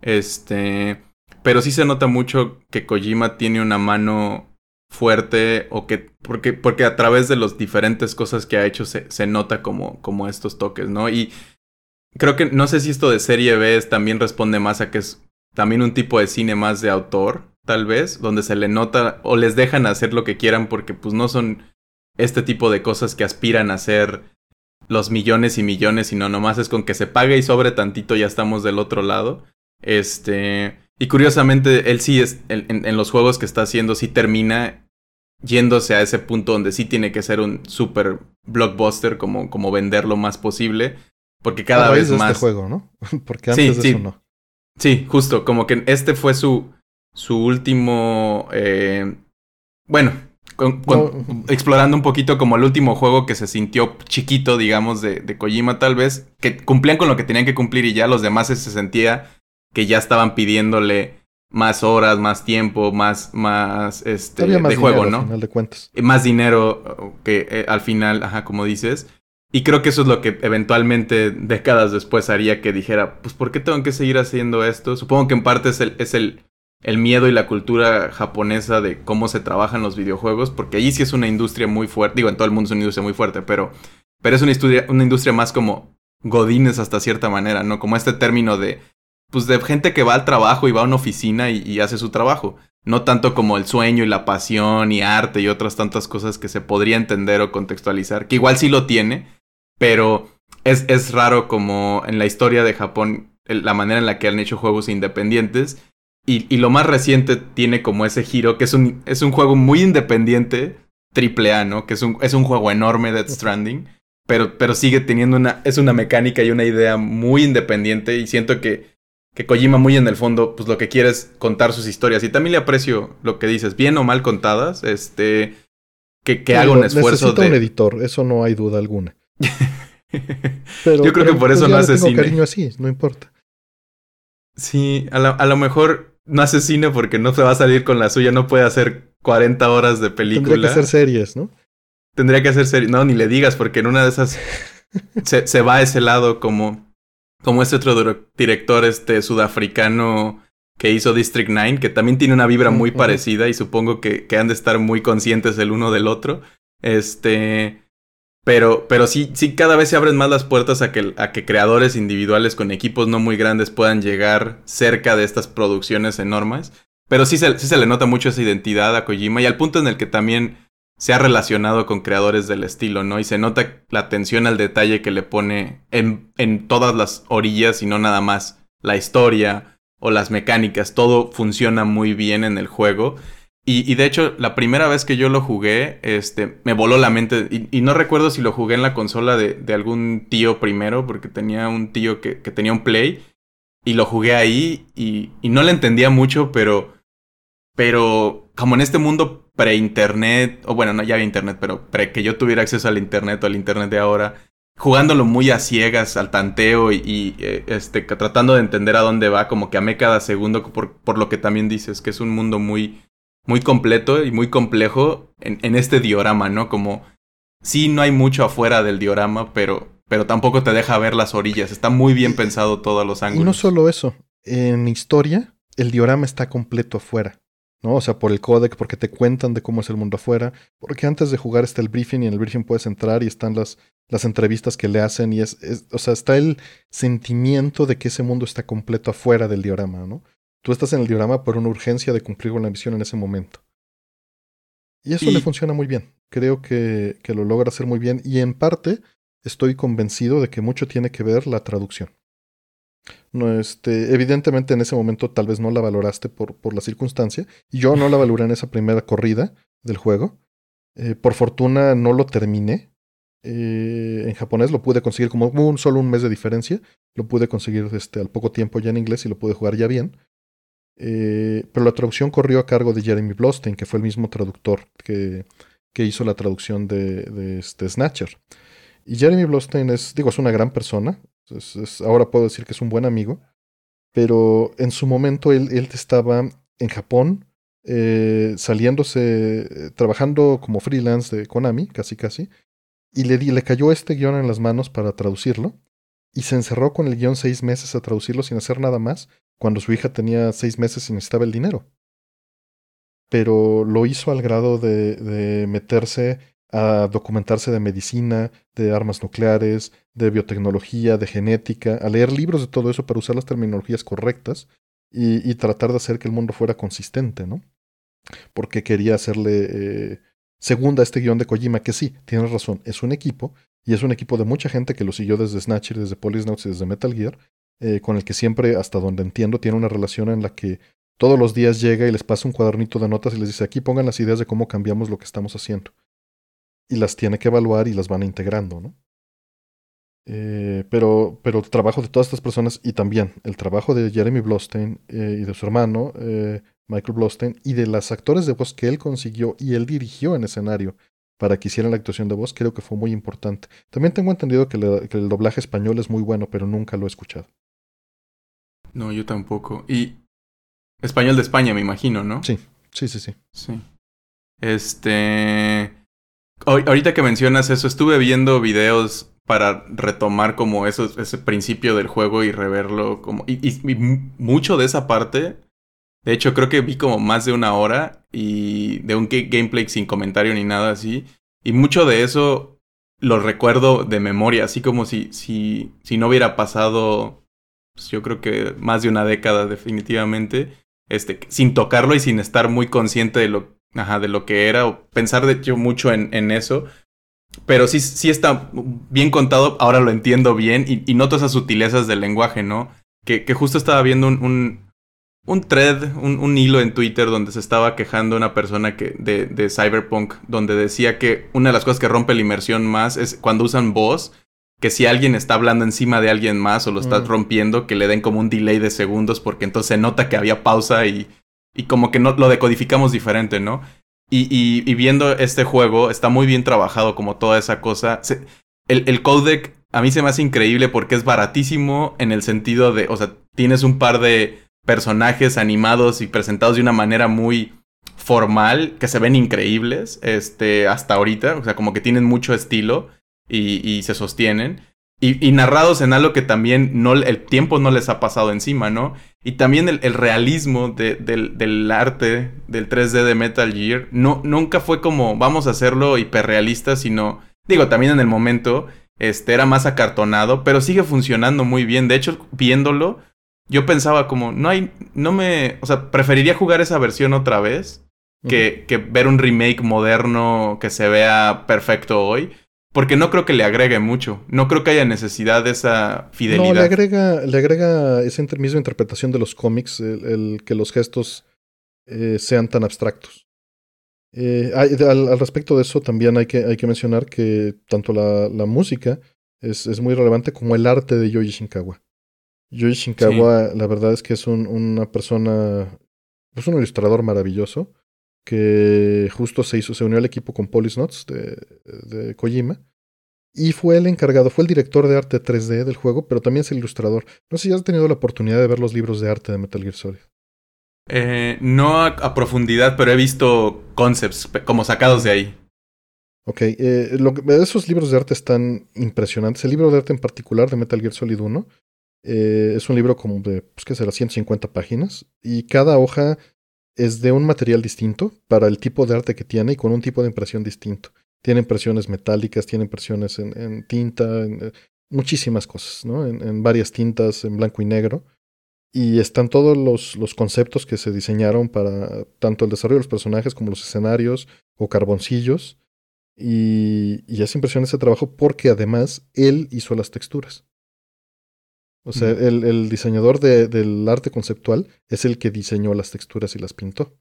Este, pero sí se nota mucho que Kojima tiene una mano fuerte o que porque porque a través de las diferentes cosas que ha hecho se, se nota como como estos toques, ¿no? Y creo que no sé si esto de serie B también responde más a que es también un tipo de cine más de autor, tal vez, donde se le nota o les dejan hacer lo que quieran porque pues no son este tipo de cosas que aspiran a ser los millones y millones, sino nomás es con que se pague y sobre tantito ya estamos del otro lado. Este, y curiosamente él sí es en, en los juegos que está haciendo sí termina yéndose a ese punto donde sí tiene que ser un super blockbuster como como vender lo más posible porque cada vez de este más. Este juego, ¿no? Porque antes sí, de sí. eso no. Sí, justo, como que este fue su, su último. Eh, bueno, explorando un poquito como el último juego que se sintió chiquito, digamos, de, de, Kojima, tal vez, que cumplían con lo que tenían que cumplir y ya los demás se sentía que ya estaban pidiéndole más horas, más tiempo, más, más, este, de juego, ¿no? Al final de cuentas. Más dinero que eh, al final, ajá, como dices. Y creo que eso es lo que eventualmente, décadas después, haría que dijera, pues, ¿por qué tengo que seguir haciendo esto? Supongo que en parte es el, es el, el miedo y la cultura japonesa de cómo se trabajan los videojuegos, porque allí sí es una industria muy fuerte, digo, en todo el mundo es una industria muy fuerte, pero, pero es una industria, una industria más como godines hasta cierta manera, ¿no? Como este término de, pues, de gente que va al trabajo y va a una oficina y, y hace su trabajo. No tanto como el sueño y la pasión y arte y otras tantas cosas que se podría entender o contextualizar, que igual sí lo tiene, pero es, es raro como en la historia de Japón la manera en la que han hecho juegos independientes. Y, y, lo más reciente tiene como ese giro, que es un, es un juego muy independiente, triple A, ¿no? Que es un, es un juego enorme, Death Stranding, pero, pero sigue teniendo una, es una mecánica y una idea muy independiente y siento que, que Kojima muy en el fondo, pues lo que quiere es contar sus historias y también le aprecio lo que dices, bien o mal contadas, este, que, que haga un esfuerzo necesita de... un editor, eso no hay duda alguna. Pero, Yo creo que por eso no hace cine. cariño así, no importa. Sí, a, la, a, lo mejor no hace cine porque no se va a salir con la suya, no puede hacer 40 horas de película. Tendría que hacer series, ¿no? Tendría que hacer series. No, ni le digas, porque en una de esas se, se, va a ese lado como, como este otro director este sudafricano que hizo District 9, que también tiene una vibra muy uh -huh. parecida y supongo que, que han de estar muy conscientes el uno del otro. Este. Pero, pero sí, sí, cada vez se abren más las puertas a que, a que creadores individuales con equipos no muy grandes puedan llegar cerca de estas producciones enormes. Pero sí se, sí se le nota mucho esa identidad a Kojima y al punto en el que también se ha relacionado con creadores del estilo, ¿no? Y se nota la atención al detalle que le pone en, en todas las orillas y no nada más la historia o las mecánicas. Todo funciona muy bien en el juego. Y, y, de hecho, la primera vez que yo lo jugué, este, me voló la mente. Y, no recuerdo si lo jugué en la consola de, de algún tío primero, porque tenía un tío que, que, tenía un Play. Y lo jugué ahí y, y no le entendía mucho, pero. Pero como en este mundo pre-internet, o bueno, no ya había internet, pero pre que yo tuviera acceso al internet o al internet de ahora, jugándolo muy a ciegas, al tanteo y, y este, tratando de entender a dónde va, como que amé cada segundo, por, por lo que también dices, que es un mundo muy muy completo y muy complejo en, en, este diorama, ¿no? Como sí no hay mucho afuera del diorama, pero, pero tampoco te deja ver las orillas. Está muy bien pensado todos los ángulos. Y no solo eso, en historia el diorama está completo afuera. ¿no? O sea, por el codec, porque te cuentan de cómo es el mundo afuera, porque antes de jugar está el briefing y en el briefing puedes entrar y están las, las entrevistas que le hacen y es, es, o sea, está el sentimiento de que ese mundo está completo afuera del diorama, ¿no? Tú estás en el diorama por una urgencia de cumplir con la misión en ese momento. Y eso y... le funciona muy bien. Creo que, que, lo logra hacer muy bien. Y en parte estoy convencido de que mucho tiene que ver la traducción. No, este, evidentemente en ese momento tal vez no la valoraste por, por la circunstancia. Y yo no la valoré en esa primera corrida del juego. Eh, por fortuna no lo terminé. Eh, en japonés lo pude conseguir como un solo un mes de diferencia. Lo pude conseguir este, al poco tiempo ya en inglés y lo pude jugar ya bien. Eh, pero la traducción corrió a cargo de Jeremy Blostein, que fue el mismo traductor que, que hizo la traducción de, este Snatcher. Y Jeremy Blostein es, digo, es una gran persona. ahora puedo decir que es un buen amigo, pero en su momento él, él estaba en Japón, eh, saliéndose, trabajando como freelance de Konami, casi casi, y le, le cayó este guion en las manos para traducirlo, y se encerró con el guion seis meses a traducirlo sin hacer nada más, cuando su hija tenía seis meses y necesitaba el dinero. Pero lo hizo al grado de, meterse a documentarse de medicina, de armas nucleares, de biotecnología, de genética, a leer libros de todo eso para usar las terminologías correctas y, tratar de hacer que el mundo fuera consistente, ¿no? Porque quería hacerle eh, segunda a este guion de Kojima, que sí, tienes razón, es un equipo, y es un equipo de mucha gente que lo siguió desde Snatcher, desde Police y desde Metal Gear, eh, con el que siempre, hasta donde entiendo, tiene una relación en la que todos los días llega y les pasa un cuadernito de notas y les dice, aquí pongan las ideas de cómo cambiamos lo que estamos haciendo. Y las tiene que evaluar y las van integrando, ¿no? Eh, pero, pero el trabajo de todas estas personas y también el trabajo de Jeremy Blostein eh, y de su hermano Michael Blostein y de las actores de voz que él consiguió y él dirigió en escenario para que hicieran la actuación de voz, creo que fue muy importante. También tengo entendido que, que el doblaje español es muy bueno, pero nunca lo he escuchado. No, yo tampoco. Y español de España, me imagino, ¿no? Sí, sí, sí, sí. Sí. Este... Ahorita que mencionas eso, estuve viendo videos para retomar como eso, ese principio del juego y reverlo como... Y, mucho de esa parte, de hecho creo que vi como más de una hora y de un gameplay sin comentario ni nada así. Y mucho de eso lo recuerdo de memoria, así como si, si, si no hubiera pasado, pues yo creo que más de una década definitivamente, este, sin tocarlo y sin estar muy consciente de lo, ajá, de lo que era, o pensar de hecho mucho en, en eso pero sí, sí está bien contado, ahora lo entiendo bien y, y noto esas sutilezas del lenguaje, ¿no? Que, que justo estaba viendo un, un, un thread, un, un, hilo en Twitter donde se estaba quejando una persona que, de, de Cyberpunk, donde decía que una de las cosas que rompe la inmersión más es cuando usan voz, que si alguien está hablando encima de alguien más o lo está mm. rompiendo, que le den como un delay de segundos porque entonces se nota que había pausa y, y como que no lo decodificamos diferente, ¿no? Y, viendo este juego, está muy bien trabajado como toda esa cosa. el, el codec a mí se me hace increíble porque es baratísimo en el sentido de, o sea, tienes un par de personajes animados y presentados de una manera muy formal que se ven increíbles este, hasta ahorita. O sea, como que tienen mucho estilo y, y se sostienen. Y, y, narrados en algo que también no, el tiempo no les ha pasado encima, ¿no? Y también el, el realismo de, del, del, arte del 3D de Metal Gear no, nunca fue como vamos a hacerlo hiperrealista, sino, digo, también en el momento este, era más acartonado, pero sigue funcionando muy bien. De hecho, viéndolo, yo pensaba como, no hay, no me, o sea, preferiría jugar esa versión otra vez que, que ver un remake moderno que se vea perfecto hoy. Porque no creo que le agregue mucho. No creo que haya necesidad de esa fidelidad. No, le agrega, le agrega esa misma interpretación de los cómics, el, que los gestos eh, sean tan abstractos. Eh, al, respecto de eso, también hay que, hay que mencionar que tanto la, la música es, es, muy relevante como el arte de Yoji Shinkawa. Yoji Shinkawa, la verdad es que es un, una persona, es un ilustrador maravilloso que justo se hizo, se unió al equipo con Polisnots de, de Kojima. Y fue el encargado, fue el director de arte 3D del juego, pero también es el ilustrador. No sé si has tenido la oportunidad de ver los libros de arte de Metal Gear Solid. Eh, no a, profundidad, pero he visto concepts como sacados de ahí. Ok, eh, lo, esos libros de arte están impresionantes. El libro de arte en particular de Metal Gear Solid 1 eh, es un libro como de, pues, ¿qué será? 150 páginas. Y cada hoja es de un material distinto para el tipo de arte que tiene y con un tipo de impresión distinto. Tiene impresiones metálicas, tiene impresiones en, tinta, en, eh, muchísimas cosas, ¿no? En, varias tintas, en blanco y negro. Y están todos los, los, conceptos que se diseñaron para tanto el desarrollo de los personajes como los escenarios o carboncillos. Y, y es impresionante ese trabajo porque además él hizo las texturas. O sea, el, el, diseñador de, del arte conceptual es el que diseñó las texturas y las pintó.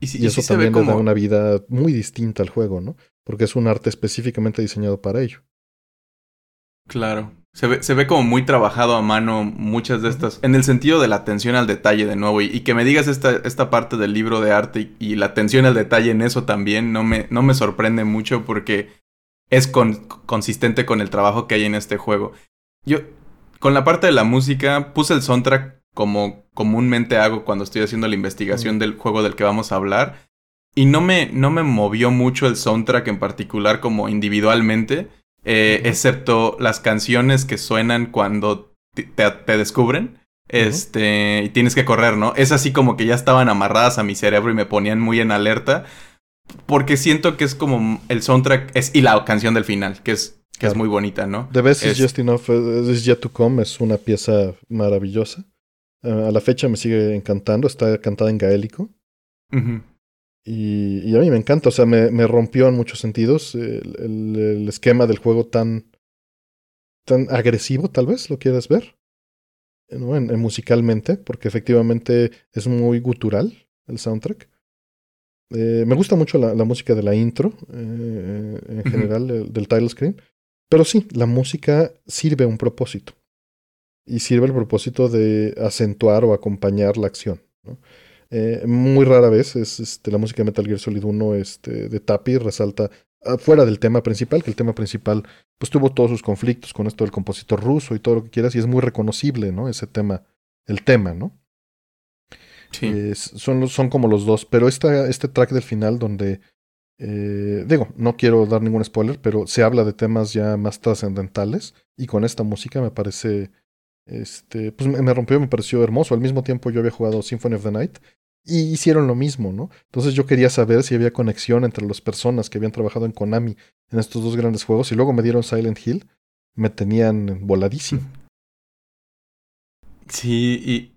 Y, eso también le da una vida muy distinta al juego, ¿no? Porque es un arte específicamente diseñado para ello. Claro. Se ve, se ve como muy trabajado a mano muchas de estas, en el sentido de la atención al detalle de nuevo. Y, que me digas esta, esta parte del libro de arte y, y, la atención al detalle en eso también no me, no me sorprende mucho porque es consistente con el trabajo que hay en este juego. Yo, con la parte de la música, puse el soundtrack como comúnmente hago cuando estoy haciendo la investigación del juego del que vamos a hablar. Y no me, no me movió mucho el soundtrack en particular como individualmente, eh, excepto las canciones que suenan cuando te, descubren. Este, y tienes que correr, ¿no? Es así como que ya estaban amarradas a mi cerebro y me ponían muy en alerta. Porque siento que es como el soundtrack es, y la canción del final, que es, que es muy bonita, ¿no? The Best is Just Enough is Yet to Come es una pieza maravillosa. a la fecha me sigue encantando, está cantada en gaélico. y, y, a mí me encanta, o sea, me, me rompió en muchos sentidos el, el, esquema del juego tan, tan agresivo, tal vez, lo quieras ver, ¿no? en, musicalmente, porque efectivamente es muy gutural el soundtrack. Eh, me gusta mucho la, la, música de la intro, eh, en general, del title screen. Pero sí, la música sirve a un propósito. Y sirve el propósito de acentuar o acompañar la acción. ¿no? Eh, muy rara vez es este, la música de Metal Gear Solid 1 este, de Tapi resalta fuera del tema principal, que el tema principal pues tuvo todos sus conflictos con esto del compositor ruso y todo lo que quieras, y es muy reconocible, ¿no? Ese tema, el tema, ¿no? Sí. son, son como los dos, pero esta, este track del final donde, eh, digo, no quiero dar ningún spoiler, pero se habla de temas ya más trascendentales y con esta música me parece, este, pues me, me rompió, me pareció hermoso. Al mismo tiempo yo había jugado Symphony of the Night y hicieron lo mismo, ¿no? Entonces yo quería saber si había conexión entre las personas que habían trabajado en Konami en estos dos grandes juegos y luego me dieron Silent Hill, me tenían voladísimo. Sí, y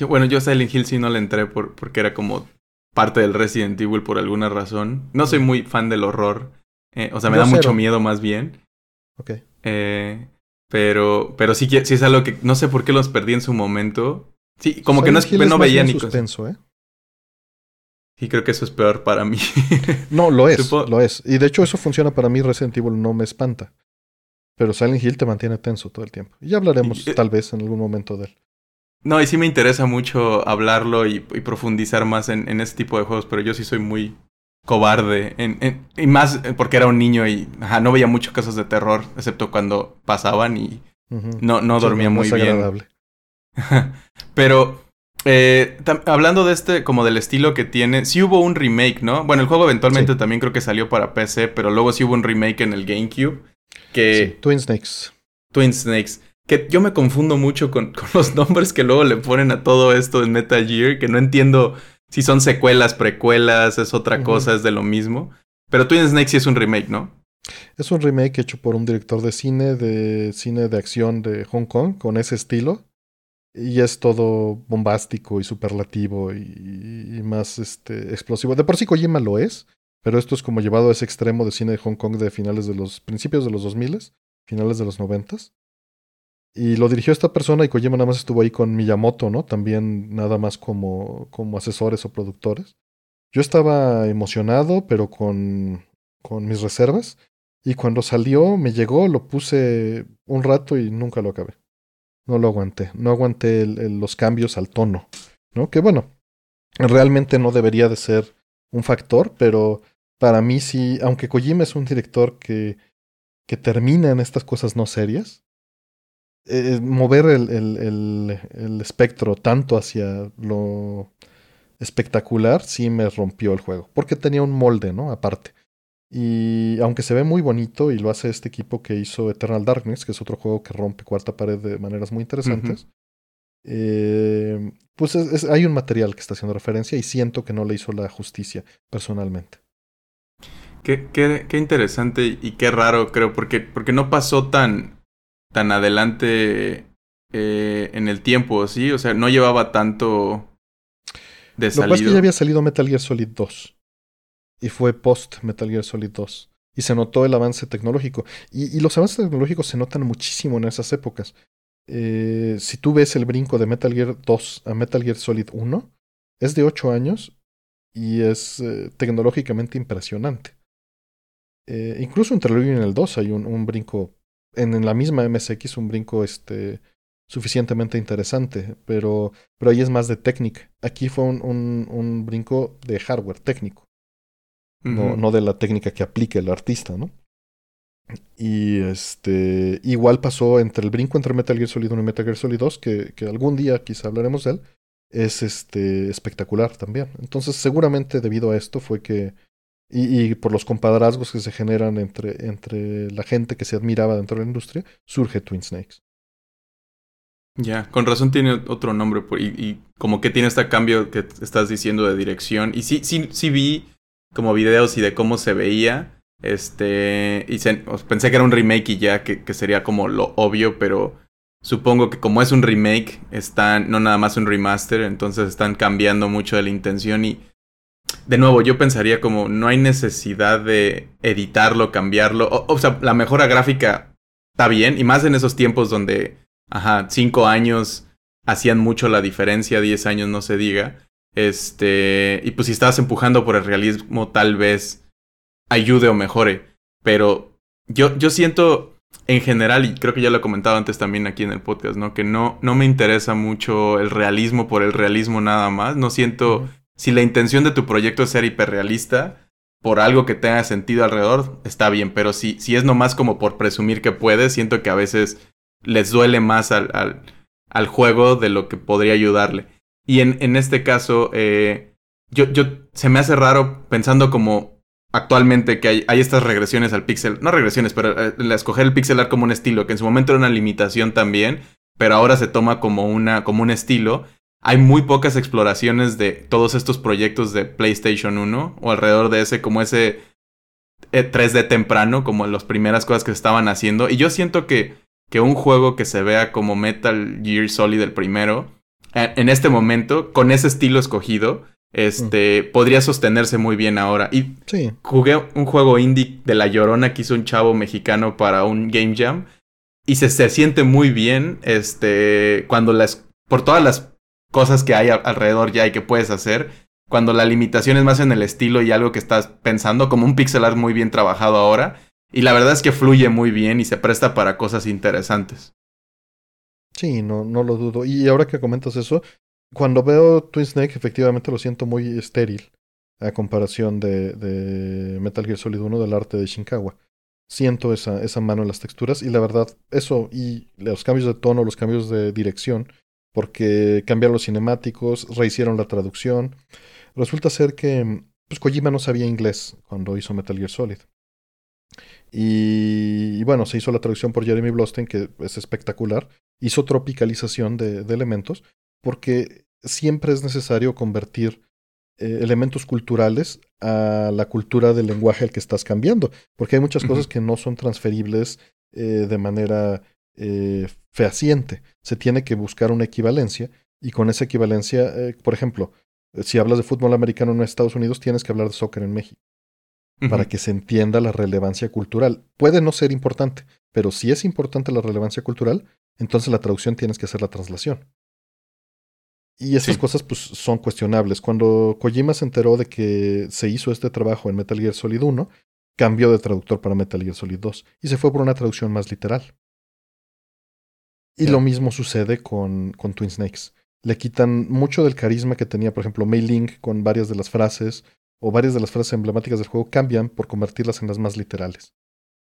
yo, bueno, yo Silent Hill sí no le entré por, porque era como parte del Resident Evil por alguna razón. No soy muy fan del horror, eh, o sea, me da mucho miedo más bien. Ok. Eh, pero, pero sí, sí es algo que no sé por qué los perdí en su momento. Sí, como que no, es, no veía ni suspenso, ¿eh? Y creo que eso es peor para mí. no, lo es, lo es. Y de hecho eso funciona para mí, Resident Evil no me espanta. Pero Silent Hill te mantiene tenso todo el tiempo. Y ya hablaremos eh, tal vez en algún momento de él. No, y sí me interesa mucho hablarlo y, profundizar más en, en, este tipo de juegos, pero yo sí soy muy cobarde. En, y más porque era un niño y no veía muchos casos de terror, excepto cuando pasaban y no, no dormía muy bien. Agradable. pero eh, hablando de este, como del estilo que tiene, sí hubo un remake, ¿no? Bueno, el juego eventualmente también creo que salió para PC, pero luego sí hubo un remake en el GameCube. Que... Twin Snakes. Twin Snakes. Que yo me confundo mucho con, los nombres que luego le ponen a todo esto en Metal Gear, que no entiendo si son secuelas, precuelas, es otra cosa, es de lo mismo. Pero Twin Snakes sí es un remake, ¿no? Es un remake hecho por un director de cine, de cine de acción de Hong Kong, con ese estilo y es todo bombástico y superlativo y, más este, explosivo. De por sí Kojima lo es, pero esto es como llevado a ese extremo de cine de Hong Kong de finales de los principios de los 2000, finales de los 90. Y lo dirigió esta persona y Kojima nada más estuvo ahí con Miyamoto, ¿no? También nada más como, como asesores o productores. Yo estaba emocionado, pero con, con mis reservas. Y cuando salió, me llegó, lo puse un rato y nunca lo acabé no lo aguanté. No aguanté los cambios al tono. ¿No? Que bueno, realmente no debería de ser un factor, pero para mí sí, aunque Kojima es un director que, que termina en estas cosas no serias, eh, mover el, el, el, espectro tanto hacia lo espectacular sí me rompió el juego, porque tenía un molde, ¿no? Aparte. Y aunque se ve muy bonito y lo hace este equipo que hizo Eternal Darkness, que es otro juego que rompe cuarta pared de maneras muy interesantes, eh, pues hay un material que está haciendo referencia y siento que no le hizo la justicia personalmente. Qué, qué, qué interesante y qué raro creo, porque, porque no pasó tan, tan adelante eh, en el tiempo, ¿sí? O sea, no llevaba tanto de. Lo que pasa es que ya había salido Metal Gear Solid 2 y fue post Metal Gear Solid 2. Y se notó el avance tecnológico. Y, los avances tecnológicos se notan muchísimo en esas épocas. Eh, si tú ves el brinco de Metal Gear 2 a Metal Gear Solid 1, es de 8 años y es eh, tecnológicamente impresionante. Incluso entre el 1 y el 2 hay un, un brinco, en, en, la misma MSX, un brinco este, suficientemente interesante, pero, pero ahí es más de técnica. Aquí fue un, un, un brinco de hardware técnico no, no de la técnica que aplique el artista, ¿no? Y este igual pasó entre el brinco entre Metal Gear Solid 1 y Metal Gear Solid 2, que, que algún día quizá hablaremos de él, es este espectacular también. Entonces, seguramente debido a esto fue que. Y, y, por los compadrazgos que se generan entre, entre la gente que se admiraba dentro de la industria, surge Twin Snakes. Ya, con razón tiene otro nombre. Y, como que tiene este cambio que estás diciendo de dirección. Y sí, sí, sí vi como videos y de cómo se veía. Este. Y pensé que era un remake y ya, que, que sería como lo obvio, pero Supongo que como es un remake, están, no nada más un remaster, entonces están cambiando mucho de la intención y de nuevo, yo pensaría como no hay necesidad de editarlo, cambiarlo. O, sea, la mejora gráfica está bien, y más en esos tiempos donde, ajá, cinco años hacían mucho la diferencia, diez años no se diga. Este, y pues si estabas empujando por el realismo, tal vez ayude o mejore. Pero yo, yo siento, en general, y creo que ya lo he comentado antes también aquí en el podcast, ¿no? Que no, no me interesa mucho el realismo por el realismo nada más. No siento, si la intención de tu proyecto es ser hiperrealista, por algo que tenga sentido alrededor, está bien, pero si, si es nomás como por presumir que puedes, siento que a veces les duele más al, al, juego de lo que podría ayudarle. Y en, en este caso, eh, yo, yo, se me hace raro pensando como actualmente que hay, hay, estas regresiones al pixel, no regresiones, pero eh, escoger el pixel art como un estilo, que en su momento era una limitación también, pero ahora se toma como, una, como un estilo. Hay muy pocas exploraciones de todos estos proyectos de PlayStation 1 o alrededor de ese, como ese 3D eh, temprano, como las primeras cosas que se estaban haciendo. Y yo siento que, que un juego que se vea como Metal Gear Solid el primero, eh, en este momento, con ese estilo escogido, este, podría sostenerse muy bien ahora. Y jugué un juego indie de La Llorona que hizo un chavo mexicano para un Game Jam. Y se, se siente muy bien, este, cuando las, por todas las cosas que hay alrededor ya y que puedes hacer, cuando la limitación es más en el estilo y algo que estás pensando, como un pixel art muy bien trabajado ahora. Y la verdad es que fluye muy bien y se presta para cosas interesantes. Sí, no, no lo dudo. Y ahora que comentas eso, cuando veo Twin Snake, efectivamente lo siento muy estéril a comparación de, de Metal Gear Solid 1 del arte de Shinkawa. Siento esa, esa mano en las texturas y la verdad, eso y los cambios de tono, los cambios de dirección, porque cambiaron los cinemáticos, rehicieron la traducción. Resulta ser que pues, Kojima no sabía inglés cuando hizo Metal Gear Solid. Y, bueno, se hizo la traducción por Jeremy Blostein, que es espectacular. Hizo tropicalización de, de elementos, porque siempre es necesario convertir eh, elementos culturales a la cultura del lenguaje al que estás cambiando, porque hay muchas cosas que no son transferibles eh, de manera eh, fehaciente. Se tiene que buscar una equivalencia y con esa equivalencia, por ejemplo, si hablas de fútbol americano en Estados Unidos, tienes que hablar de soccer en México para que se entienda la relevancia cultural. Puede no ser importante, pero si es importante la relevancia cultural, entonces la traducción tienes que hacer la traslación. Y esas cosas pues son cuestionables. Cuando Kojima se enteró de que se hizo este trabajo en Metal Gear Solid 1, cambió de traductor para Metal Gear Solid 2 y se fue por una traducción más literal. Y lo mismo sucede con, con Twin Snakes. Le quitan mucho del carisma que tenía, por ejemplo, Mei Ling con varias de las frases o varias de las frases emblemáticas del juego cambian por convertirlas en las más literales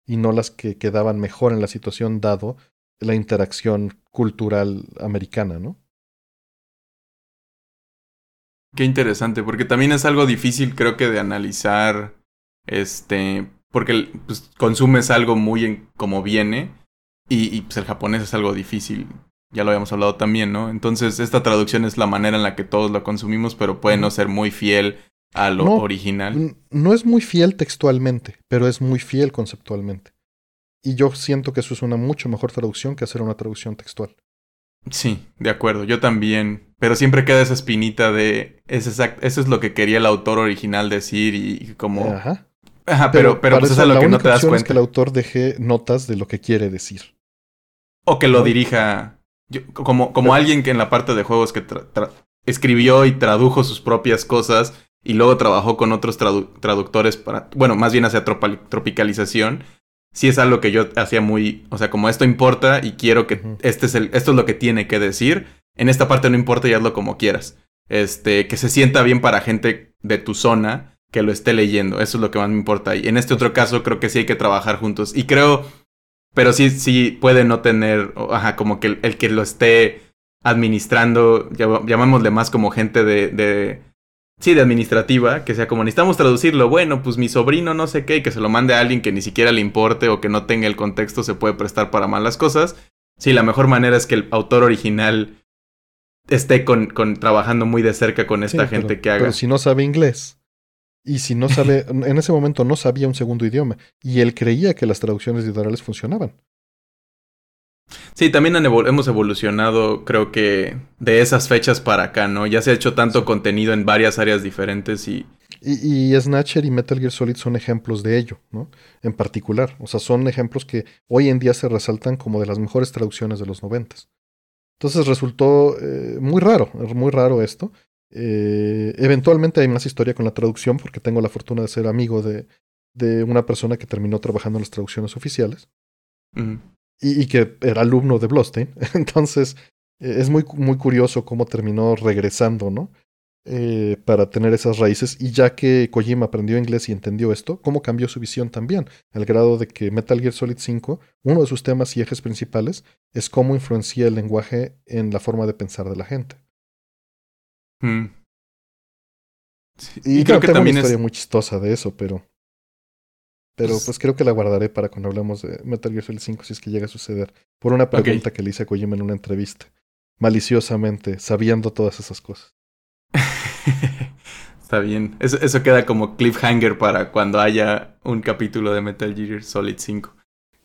y no las que quedaban mejor en la situación dado la interacción cultural americana, ¿no? Qué interesante, porque también es algo difícil, creo que, de analizar, este, porque pues, consumes algo muy en, como viene, y, pues el japonés es algo difícil, ya lo habíamos hablado también, ¿no? Entonces, esta traducción es la manera en la que todos lo consumimos, pero puede no ser muy fiel a lo original. No es muy fiel textualmente, pero es muy fiel conceptualmente. Y yo siento que eso es una mucho mejor traducción que hacer una traducción textual. Sí, de acuerdo, yo también. Pero siempre queda esa espinita de. Es exacto, eso es lo que quería el autor original decir y como. Ajá. Ajá, pero, pero, pues eso es lo que no te das cuenta. Es que el autor deje notas de lo que quiere decir. O que lo dirija. como como alguien que en la parte de juegos que escribió y tradujo sus propias cosas y luego trabajó con otros traductores para. Bueno, más bien hacia tropicalización sí es algo que yo hacía muy, o sea, como esto importa y quiero que este es el, esto es lo que tiene que decir. En esta parte no importa y hazlo como quieras. Este, que se sienta bien para gente de tu zona, que lo esté leyendo. Eso es lo que más me importa. Y en este otro caso creo que sí hay que trabajar juntos. Y creo, pero sí, sí puede no tener, ajá, como que el, que lo esté administrando, llamémosle más como gente de, de, sí, de administrativa, que sea como necesitamos traducirlo, bueno, pues mi sobrino no sé qué, y que se lo mande a alguien que ni siquiera le importe o que no tenga el contexto, se puede prestar para malas cosas. Sí, la mejor manera es que el autor original esté con, con trabajando muy de cerca con esta gente que haga. Pero si no sabe inglés. Y si no sabe, en ese momento no sabía un segundo idioma. Y él creía que las traducciones literales funcionaban. Sí, también hemos evolucionado, creo que, de esas fechas para acá, ¿no? Ya se ha hecho tanto contenido en varias áreas diferentes y... y... Y, Snatcher y Metal Gear Solid son ejemplos de ello, ¿no? En particular. O sea, son ejemplos que hoy en día se resaltan como de las mejores traducciones de los noventas. Entonces resultó eh, muy raro, muy raro esto. Eh, eventualmente hay más historia con la traducción porque tengo la fortuna de ser amigo de, de una persona que terminó trabajando en las traducciones oficiales y, que era alumno de Blostein. Entonces eh, es muy, muy curioso cómo terminó regresando, ¿no? Eh, para tener esas raíces y ya que Kojima aprendió inglés y entendió esto, cómo cambió su visión también, al grado de que Metal Gear Solid 5, uno de sus temas y ejes principales es cómo influencia el lenguaje en la forma de pensar de la gente. Mm. y, creo que tengo también una historia muy chistosa de eso, pero. Pero pues, pues, creo que la guardaré para cuando hablemos de Metal Gear Solid 5, si es que llega a suceder. Por una pregunta que le hice a Kojima en una entrevista. Maliciosamente, sabiendo todas esas cosas. Está bien. Eso, eso, queda como cliffhanger para cuando haya un capítulo de Metal Gear Solid 5.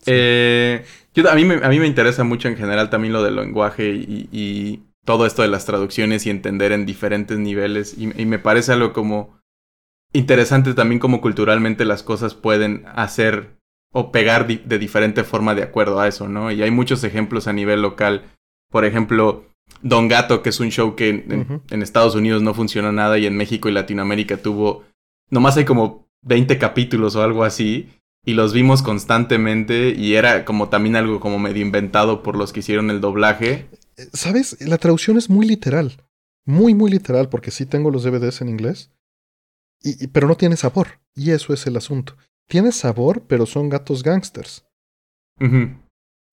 Eh, a, mí me, a mí me interesa mucho en general también lo del lenguaje y todo esto de las traducciones y entender en diferentes niveles. Y, me parece algo como interesante también como culturalmente las cosas pueden hacer o pegar de diferente forma de acuerdo a eso, ¿no? Y hay muchos ejemplos a nivel local. Por ejemplo, Don Gato, que es un show que en, en Estados Unidos no funciona nada y en México y Latinoamérica tuvo, nomás hay como 20 capítulos o algo así y los vimos constantemente y era como también algo como medio inventado por los que hicieron el doblaje. ¿Sabes? La traducción es muy literal. Muy, muy literal, porque sí tengo los DVDs en inglés. Y, pero no tiene sabor. Y eso es el asunto. Tiene sabor, pero son gatos gangsters. y,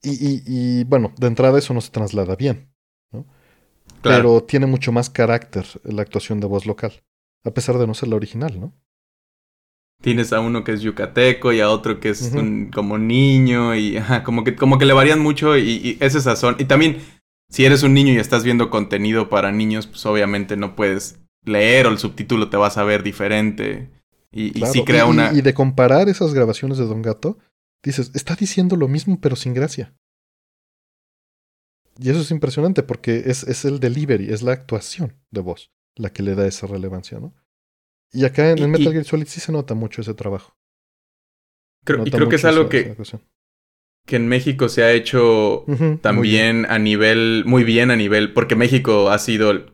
y, bueno, de entrada eso no se traslada bien. ¿no? Pero tiene mucho más carácter la actuación de voz local. A pesar de no ser la original, ¿no? Tienes a uno que es yucateco y a otro que es un, como niño y como, que, como que le varían mucho y, y ese sazón. Y también si eres un niño y estás viendo contenido para niños, pues obviamente no puedes leer o el subtítulo te vas a ver diferente. Y, y crea una. Y, de comparar esas grabaciones de Don Gato, dices, está diciendo lo mismo, pero sin gracia. Y eso es impresionante porque es, es el delivery, es la actuación de voz la que le da esa relevancia, ¿no? Y acá en el Metal Gear Solid sí se nota mucho ese trabajo. Creo, y creo que es algo que, que en México se ha hecho también a nivel, muy bien a nivel, porque México ha sido,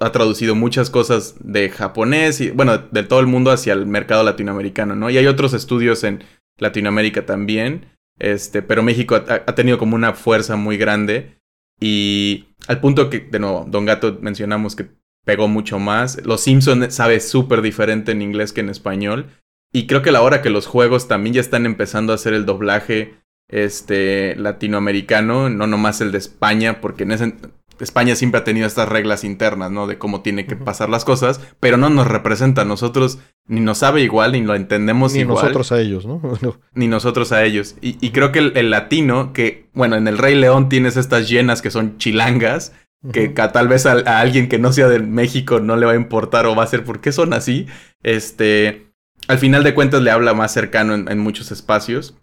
ha traducido muchas cosas de japonés y, bueno, de todo el mundo hacia el mercado latinoamericano, ¿no? Y hay otros estudios en Latinoamérica también, este, pero México ha, tenido como una fuerza muy grande y al punto que, de nuevo, Don Gato mencionamos que pegó mucho más. Los Simpsons sabe súper diferente en inglés que en español. Y creo que la hora que los juegos también ya están empezando a hacer el doblaje este latinoamericano, no nomás el de España, porque en ese, España siempre ha tenido estas reglas internas, ¿no? De cómo tiene que pasar las cosas, pero no nos representa a nosotros, ni nos sabe igual, ni lo entendemos igual. Ni nosotros a ellos, ¿no? ni nosotros a ellos. Y, creo que el, latino, que, bueno, en el Rey León tienes estas llenas que son chilangas, que, tal vez a, alguien que no sea de México no le va a importar o va a ser por qué son así, este, al final de cuentas le habla más cercano en muchos espacios.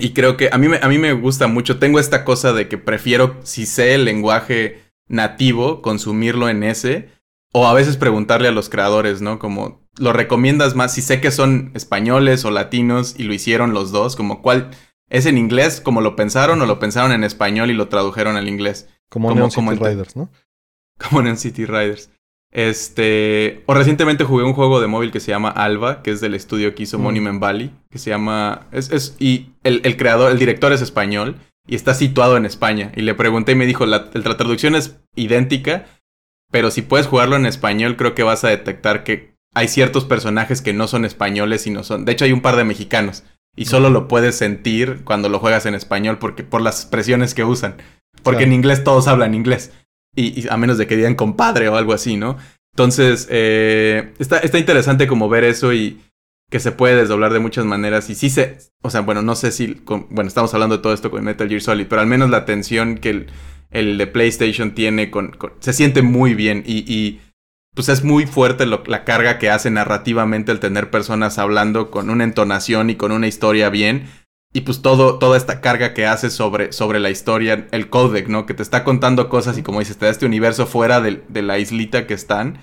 Y creo que a mí, me, a mí me gusta mucho. Tengo esta cosa de que prefiero, si sé el lenguaje nativo, consumirlo en ese. O a veces preguntarle a los creadores, ¿no? Como, ¿lo recomiendas más? Si sé que son españoles o latinos y lo hicieron los dos, como, ¿cuál? ¿Es en inglés como lo pensaron o lo pensaron en español y lo tradujeron al inglés? Como, como City Riders, ¿no? Como en City Riders. Este. O recientemente jugué un juego de móvil que se llama Alba, que es del estudio que hizo mm. Monument Valley. Que se llama. Es, es, y el, el, creador, el director es español. Y está situado en España. Y le pregunté y me dijo: la, la traducción es idéntica. Pero si puedes jugarlo en español, creo que vas a detectar que hay ciertos personajes que no son españoles y no son. De hecho, hay un par de mexicanos. Y solo lo puedes sentir cuando lo juegas en español, porque por las expresiones que usan. Porque en inglés todos hablan inglés. Y, a menos de que digan compadre o algo así, ¿no? Entonces, eh, está, está interesante como ver eso y que se puede desdoblar de muchas maneras. Y sí se. O sea, bueno, no sé si. bueno, estamos hablando de todo esto con Metal Gear Solid, pero al menos la tensión que el, el de PlayStation tiene con, se siente muy bien. y pues es muy fuerte la carga que hace narrativamente el tener personas hablando con una entonación y con una historia bien. Y pues todo, toda esta carga que hace sobre, sobre la historia, el codec, ¿no? Que te está contando cosas y como dices, te da este universo fuera de, la islita que están.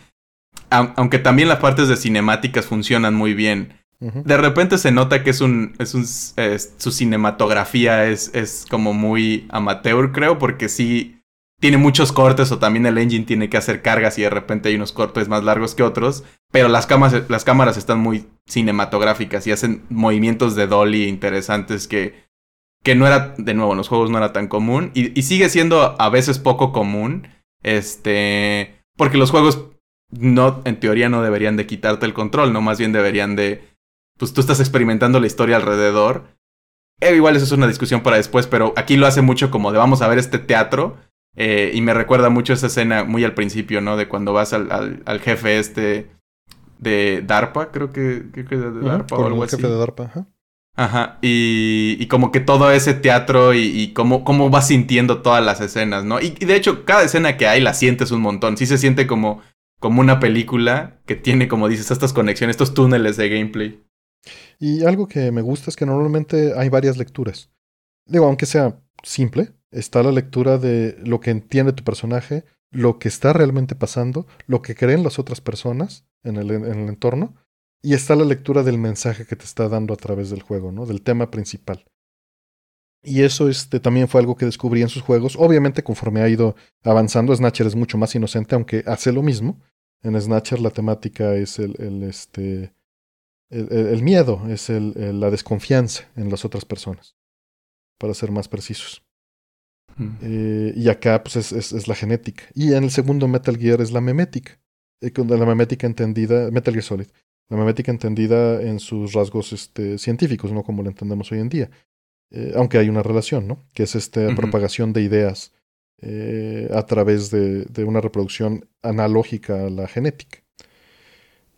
Aunque también las partes de cinemáticas funcionan muy bien. De repente se nota que es un. Es un su cinematografía es, es como muy amateur, creo, porque sí tiene muchos cortes o también el engine tiene que hacer cargas y de repente hay unos cortes más largos que otros, pero las cámaras, están muy cinematográficas y hacen movimientos de dolly interesantes que, que no era, de nuevo, en los juegos no era tan común y, sigue siendo a veces poco común, este, porque los juegos no, en teoría no deberían de quitarte el control, no más bien deberían de, pues tú estás experimentando la historia alrededor. Eh, igual eso es una discusión para después, pero aquí lo hace mucho como de vamos a ver este teatro eh, y me recuerda mucho esa escena muy al principio, ¿no? De cuando vas al, al, jefe este de DARPA, creo que, creo que de DARPA o algo el jefe de DARPA, ajá. Ajá, y, y, como que todo ese teatro y, y cómo, cómo vas sintiendo todas las escenas, ¿no? Y, de hecho, cada escena que hay la sientes un montón. Sí se siente como, como una película que tiene, como dices, estas conexiones, estos túneles de gameplay. Y algo que me gusta es que normalmente hay varias lecturas. Digo, aunque sea simple, está la lectura de lo que entiende tu personaje, lo que está realmente pasando, lo que creen las otras personas en el, entorno, y está la lectura del mensaje que te está dando a través del juego, ¿no? Del tema principal. Y eso este, también fue algo que descubrí en sus juegos. Obviamente, conforme ha ido avanzando, Snatcher es mucho más inocente, aunque hace lo mismo. En Snatcher la temática es el, el este, el, miedo, es la desconfianza en las otras personas, para ser más precisos. Eh, y acá pues es, es, la genética. Y en el segundo Metal Gear es la memética. Eh, la memética entendida, Metal Gear Solid. La memética entendida en sus rasgos este, científicos, no como lo entendemos hoy en día. Eh, aunque hay una relación, ¿no? Que es esta propagación de ideas a través de, de, una reproducción analógica a la genética.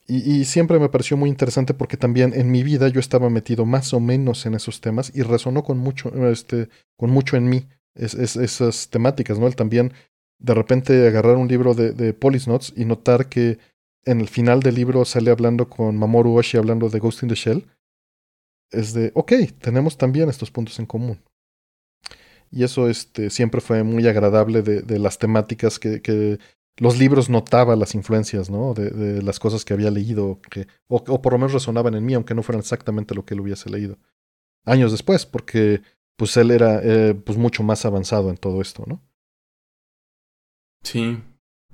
Y, y, siempre me pareció muy interesante porque también en mi vida yo estaba metido más o menos en esos temas y resonó con mucho, este, con mucho en mí es, esas temáticas, ¿no? El también de repente agarrar un libro de, de Notes y notar que en el final del libro sale hablando con Mamoru Oshii hablando de Ghost in the Shell, es de, ok, tenemos también estos puntos en común. Y eso este, siempre fue muy agradable de, de las temáticas que, que, los libros notaba las influencias, ¿no? De, de las cosas que había leído, que, o, o, por lo menos resonaban en mí, aunque no fueran exactamente lo que él hubiese leído. Años después, porque pues él era eh, pues mucho más avanzado en todo esto, ¿no? Sí.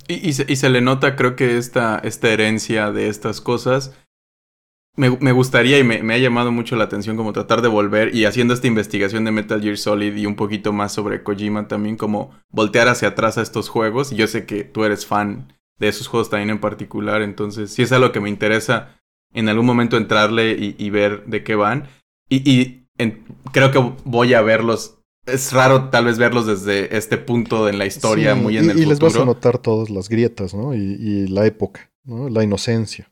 Y, se, y se, le nota, creo que esta, esta herencia de estas cosas. Me, me gustaría y me, ha llamado mucho la atención como tratar de volver y haciendo esta investigación de Metal Gear Solid y un poquito más sobre Kojima también, como voltear hacia atrás a estos juegos. Y yo sé que tú eres fan de esos juegos también en particular, entonces sí es algo que me interesa en algún momento entrarle y, ver de qué van. Y creo que voy a verlos. Es raro tal vez verlos desde este punto en la historia, muy en el futuro. Y les vas a notar todas las grietas, ¿no? Y, la época, ¿no? La inocencia.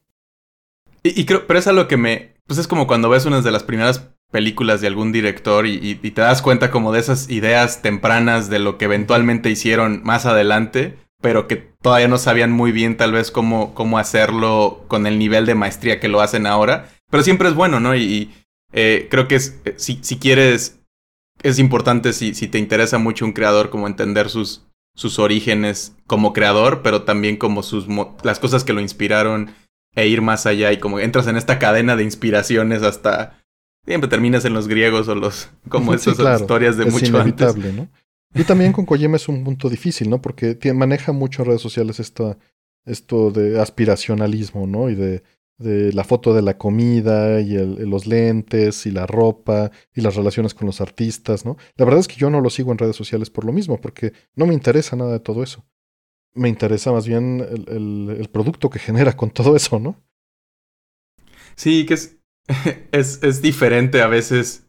Y, creo, pero es algo que me... Pues es como cuando ves una de las primeras películas de algún director y, te das cuenta como de esas ideas tempranas de lo que eventualmente hicieron más adelante, pero que todavía no sabían muy bien tal vez cómo, cómo hacerlo con el nivel de maestría que lo hacen ahora. Pero siempre es bueno, ¿no? Y, eh, creo que es, eh, si, si, quieres, es importante si, si te interesa mucho un creador, como entender sus, sus orígenes como creador, pero también como sus las cosas que lo inspiraron e ir más allá y como entras en esta cadena de inspiraciones hasta siempre terminas en los griegos o los como esas historias de mucho antes. ¿no? Y también con Kojima es un punto difícil, ¿no? Porque maneja mucho en redes sociales esto de aspiracionalismo, ¿no? Y de de la foto de la comida y los lentes y la ropa y las relaciones con los artistas, ¿no? La verdad es que yo no lo sigo en redes sociales por lo mismo, porque no me interesa nada de todo eso. Me interesa más bien el, el, producto que genera con todo eso, ¿no? Sí, que es, es, es diferente a veces.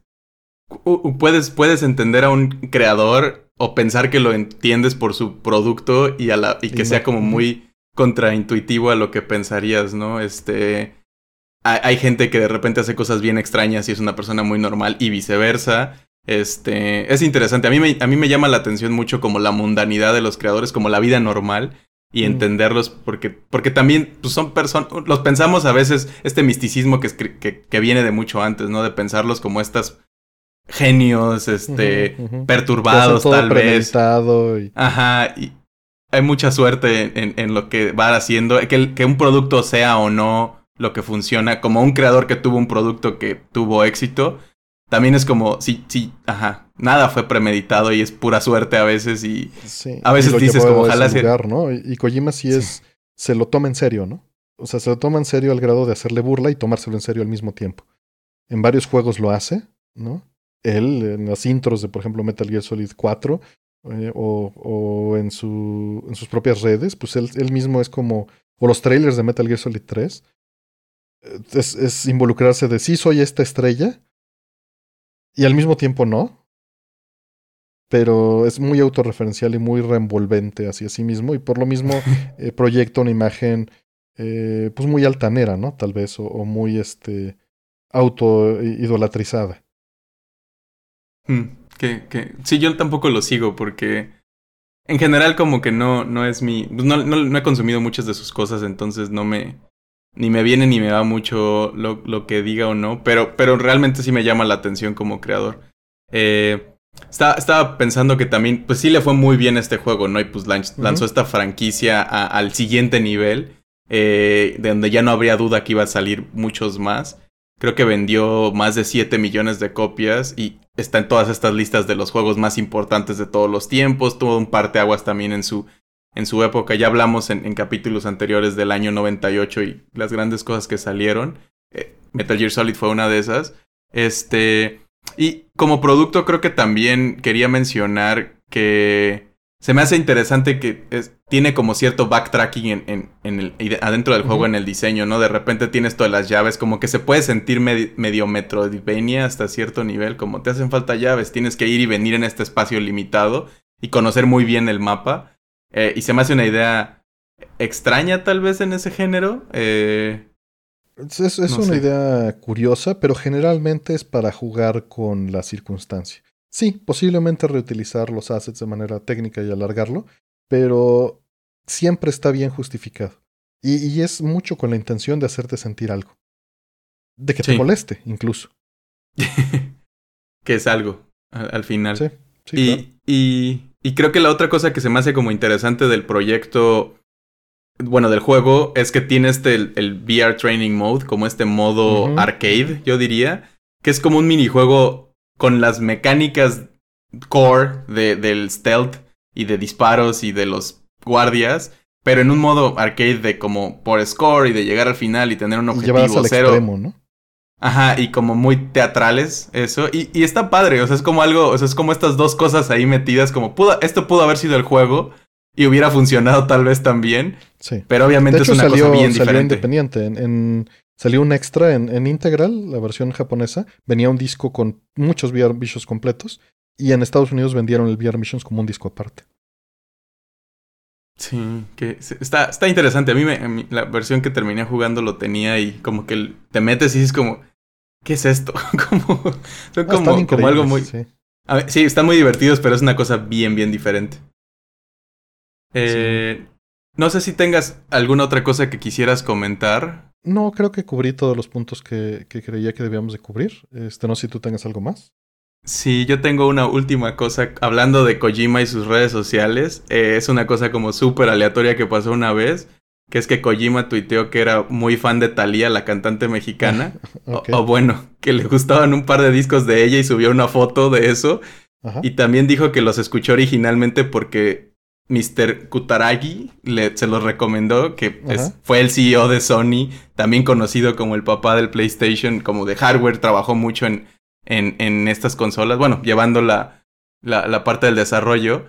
Puedes, puedes entender a un creador o pensar que lo entiendes por su producto y, a la, y que sea como muy contraintuitivo a lo que pensarías, ¿no? Este. Hay, gente que de repente hace cosas bien extrañas y es una persona muy normal y viceversa. Este. Es interesante. A mí me, a mí me llama la atención mucho como la mundanidad de los creadores, como la vida normal y mm. entenderlos porque, porque también pues, son personas, los pensamos a veces, este misticismo que, que, que, viene de mucho antes, ¿no? De pensarlos como estas genios, este, perturbados tal vez. Y... Ajá, y hay mucha suerte en, en, lo que va haciendo, que, que un producto sea o no lo que funciona, como un creador que tuvo un producto que tuvo éxito, también es como, sí, sí, ajá, nada fue premeditado y es pura suerte a veces y a veces dices como ojalá. Y Kojima sí es, se lo toma en serio, ¿no? O sea, se lo toma en serio al grado de hacerle burla y tomárselo en serio al mismo tiempo. En varios juegos lo hace, ¿no? Él, en las intros de, por ejemplo, Metal Gear Solid 4, eh, o, o en, su, en sus propias redes, pues él, él mismo es como, o los trailers de Metal Gear Solid 3, eh, es, es involucrarse de sí soy esta estrella, y al mismo tiempo no. Pero es muy autorreferencial y muy reenvolvente hacia sí mismo. Y por lo mismo eh, proyecta una imagen eh, pues muy altanera, ¿no? Tal vez, o, muy este auto idolatrizada. Que, que, sí, yo tampoco lo sigo porque en general como que no, no es mi... Pues no, no, no he consumido muchas de sus cosas, entonces no me, ni me viene ni me va mucho lo, lo, que diga o no, pero, pero realmente sí me llama la atención como creador. Eh, estaba, pensando que también, pues sí le fue muy bien este juego, ¿no? Y pues lanzó esta franquicia al siguiente nivel, eh, de donde ya no habría duda que iba a salir muchos más. Creo que vendió más de 7 millones de copias y está en todas estas listas de los juegos más importantes de todos los tiempos. Tuvo un parteaguas también en su en su época. Ya hablamos en, capítulos anteriores del año 98 y las grandes cosas que salieron. Eh, Metal Gear Solid fue una de esas. Este. Y como producto, creo que también quería mencionar que se me hace interesante que tiene como cierto backtracking en, en, el, adentro del juego en el diseño, ¿no? De repente tienes todas las llaves, como que se puede sentir medio Metroidvania hasta cierto nivel, como te hacen falta llaves, tienes que ir y venir en este espacio limitado y conocer muy bien el mapa. Eh, y se me hace una idea extraña tal vez en ese género. Eh, es, una idea curiosa, pero generalmente es para jugar con la circunstancia. Sí, posiblemente reutilizar los assets de manera técnica y alargarlo, pero siempre está bien justificado. Y, es mucho con la intención de hacerte sentir algo. De que te moleste, incluso. que es algo, al, final. Sí, sí. y y creo que la otra cosa que se me hace como interesante del proyecto, bueno, del juego, es que tiene este, el, VR Training Mode, como este modo arcade, yo diría, que es como un minijuego con las mecánicas core de, del stealth y de disparos y de los guardias, pero en un modo arcade de como por score y de llegar al final y tener un objetivo al cero. Extremo, ¿no? Ajá, y como muy teatrales, eso. Y, y, está padre, o sea, es como algo, o sea, es como estas dos cosas ahí metidas, como pudo, esto pudo haber sido el juego y hubiera funcionado tal vez también. Sí. Pero obviamente es una cosa bien salió independiente. En, salió un extra en, en Integral, la versión japonesa. Venía un disco con muchos VR Visions completos. Y en Estados Unidos vendieron el VR Missions como un disco aparte. Sí, que está, está interesante. A mí, me, la versión que terminé jugando lo tenía y como que te metes y dices como, ¿qué es esto? como, son como, como algo muy... Sí. sí, están muy divertidos, pero es una cosa bien, bien diferente. Eh, No sé si tengas alguna otra cosa que quisieras comentar. No, creo que cubrí todos los puntos que, que creía que debíamos de cubrir. Este, no sé si tú tengas algo más. Sí, yo tengo una última cosa. Hablando de Kojima y sus redes sociales, eh, es una cosa como súper aleatoria que pasó una vez. Que es que Kojima tuiteó que era muy fan de Thalía, la cantante mexicana. o, bueno, que le gustaban un par de discos de ella y subió una foto de eso. Y también dijo que los escuchó originalmente porque Mr. Kutaragi le, se los recomendó, que fue el CEO de Sony, también conocido como el papá del PlayStation, como de hardware, trabajó mucho en en, en estas consolas, bueno, llevando la, la, la, parte del desarrollo.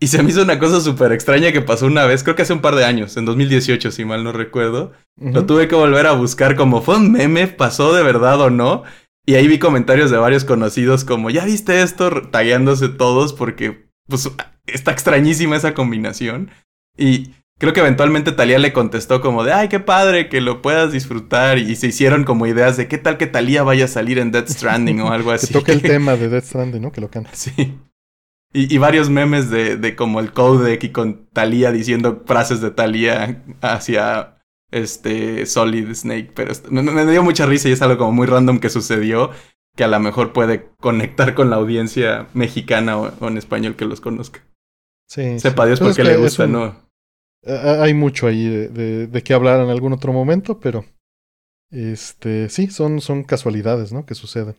Y se me hizo una cosa súper extraña que pasó una vez, creo que hace un par de años, en 2018, si mal no recuerdo. Lo tuve que volver a buscar como fue un meme, pasó de verdad o no. Y ahí vi comentarios de varios conocidos como, ¿ya viste esto? Tagueándose todos porque, pues, está extrañísima esa combinación. Y creo que eventualmente Talía le contestó como de, ay, qué padre que lo puedas disfrutar. Y se hicieron como ideas de qué tal que Talía vaya a salir en Death Stranding o algo así. que toque el tema de Death Stranding, ¿no? Que lo canta. Sí. Y, varios memes de, de, como el codec y con Talía diciendo frases de Talía hacia este Solid Snake. Pero me, dio mucha risa y es algo como muy random que sucedió. Que a lo mejor puede conectar con la audiencia mexicana o, en español que los conozca. Sí. Sepa Dios por qué le gusta, ¿no? Hay mucho ahí de, de, qué hablar en algún otro momento, pero. Este. Sí, son, son casualidades, ¿no? Que suceden.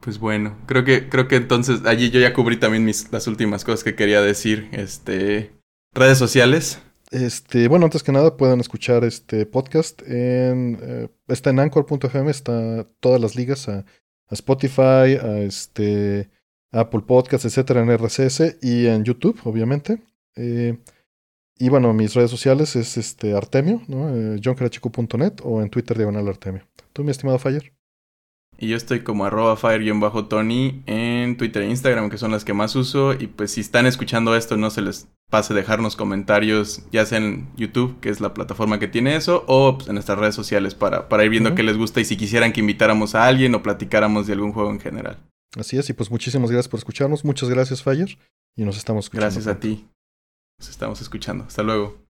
Pues bueno, creo que, creo que entonces allí yo ya cubrí también mis, las últimas cosas que quería decir. Este, redes sociales. Este, bueno, antes que nada pueden escuchar este podcast en eh, está en anchor.fm, está todas las ligas a, Spotify, a este Apple Podcasts, etcétera, en RCS y en YouTube, obviamente. Eh, y bueno, mis redes sociales es este Artemio, ¿no? Eh, o en Twitter diagonal Artemio. ¿Tú, mi estimado Fire? Y yo estoy como arroba fire-tony en Twitter e Instagram, que son las que más uso. Y pues si están escuchando esto, no se les pase dejarnos comentarios, ya sea en YouTube, que es la plataforma que tiene eso, o pues, en nuestras redes sociales para, para ir viendo qué les gusta y si quisieran que invitáramos a alguien o platicáramos de algún juego en general. Así es, y pues muchísimas gracias por escucharnos. Muchas gracias, Fire. Y nos estamos escuchando. Gracias a ti. Nos estamos escuchando. Hasta luego.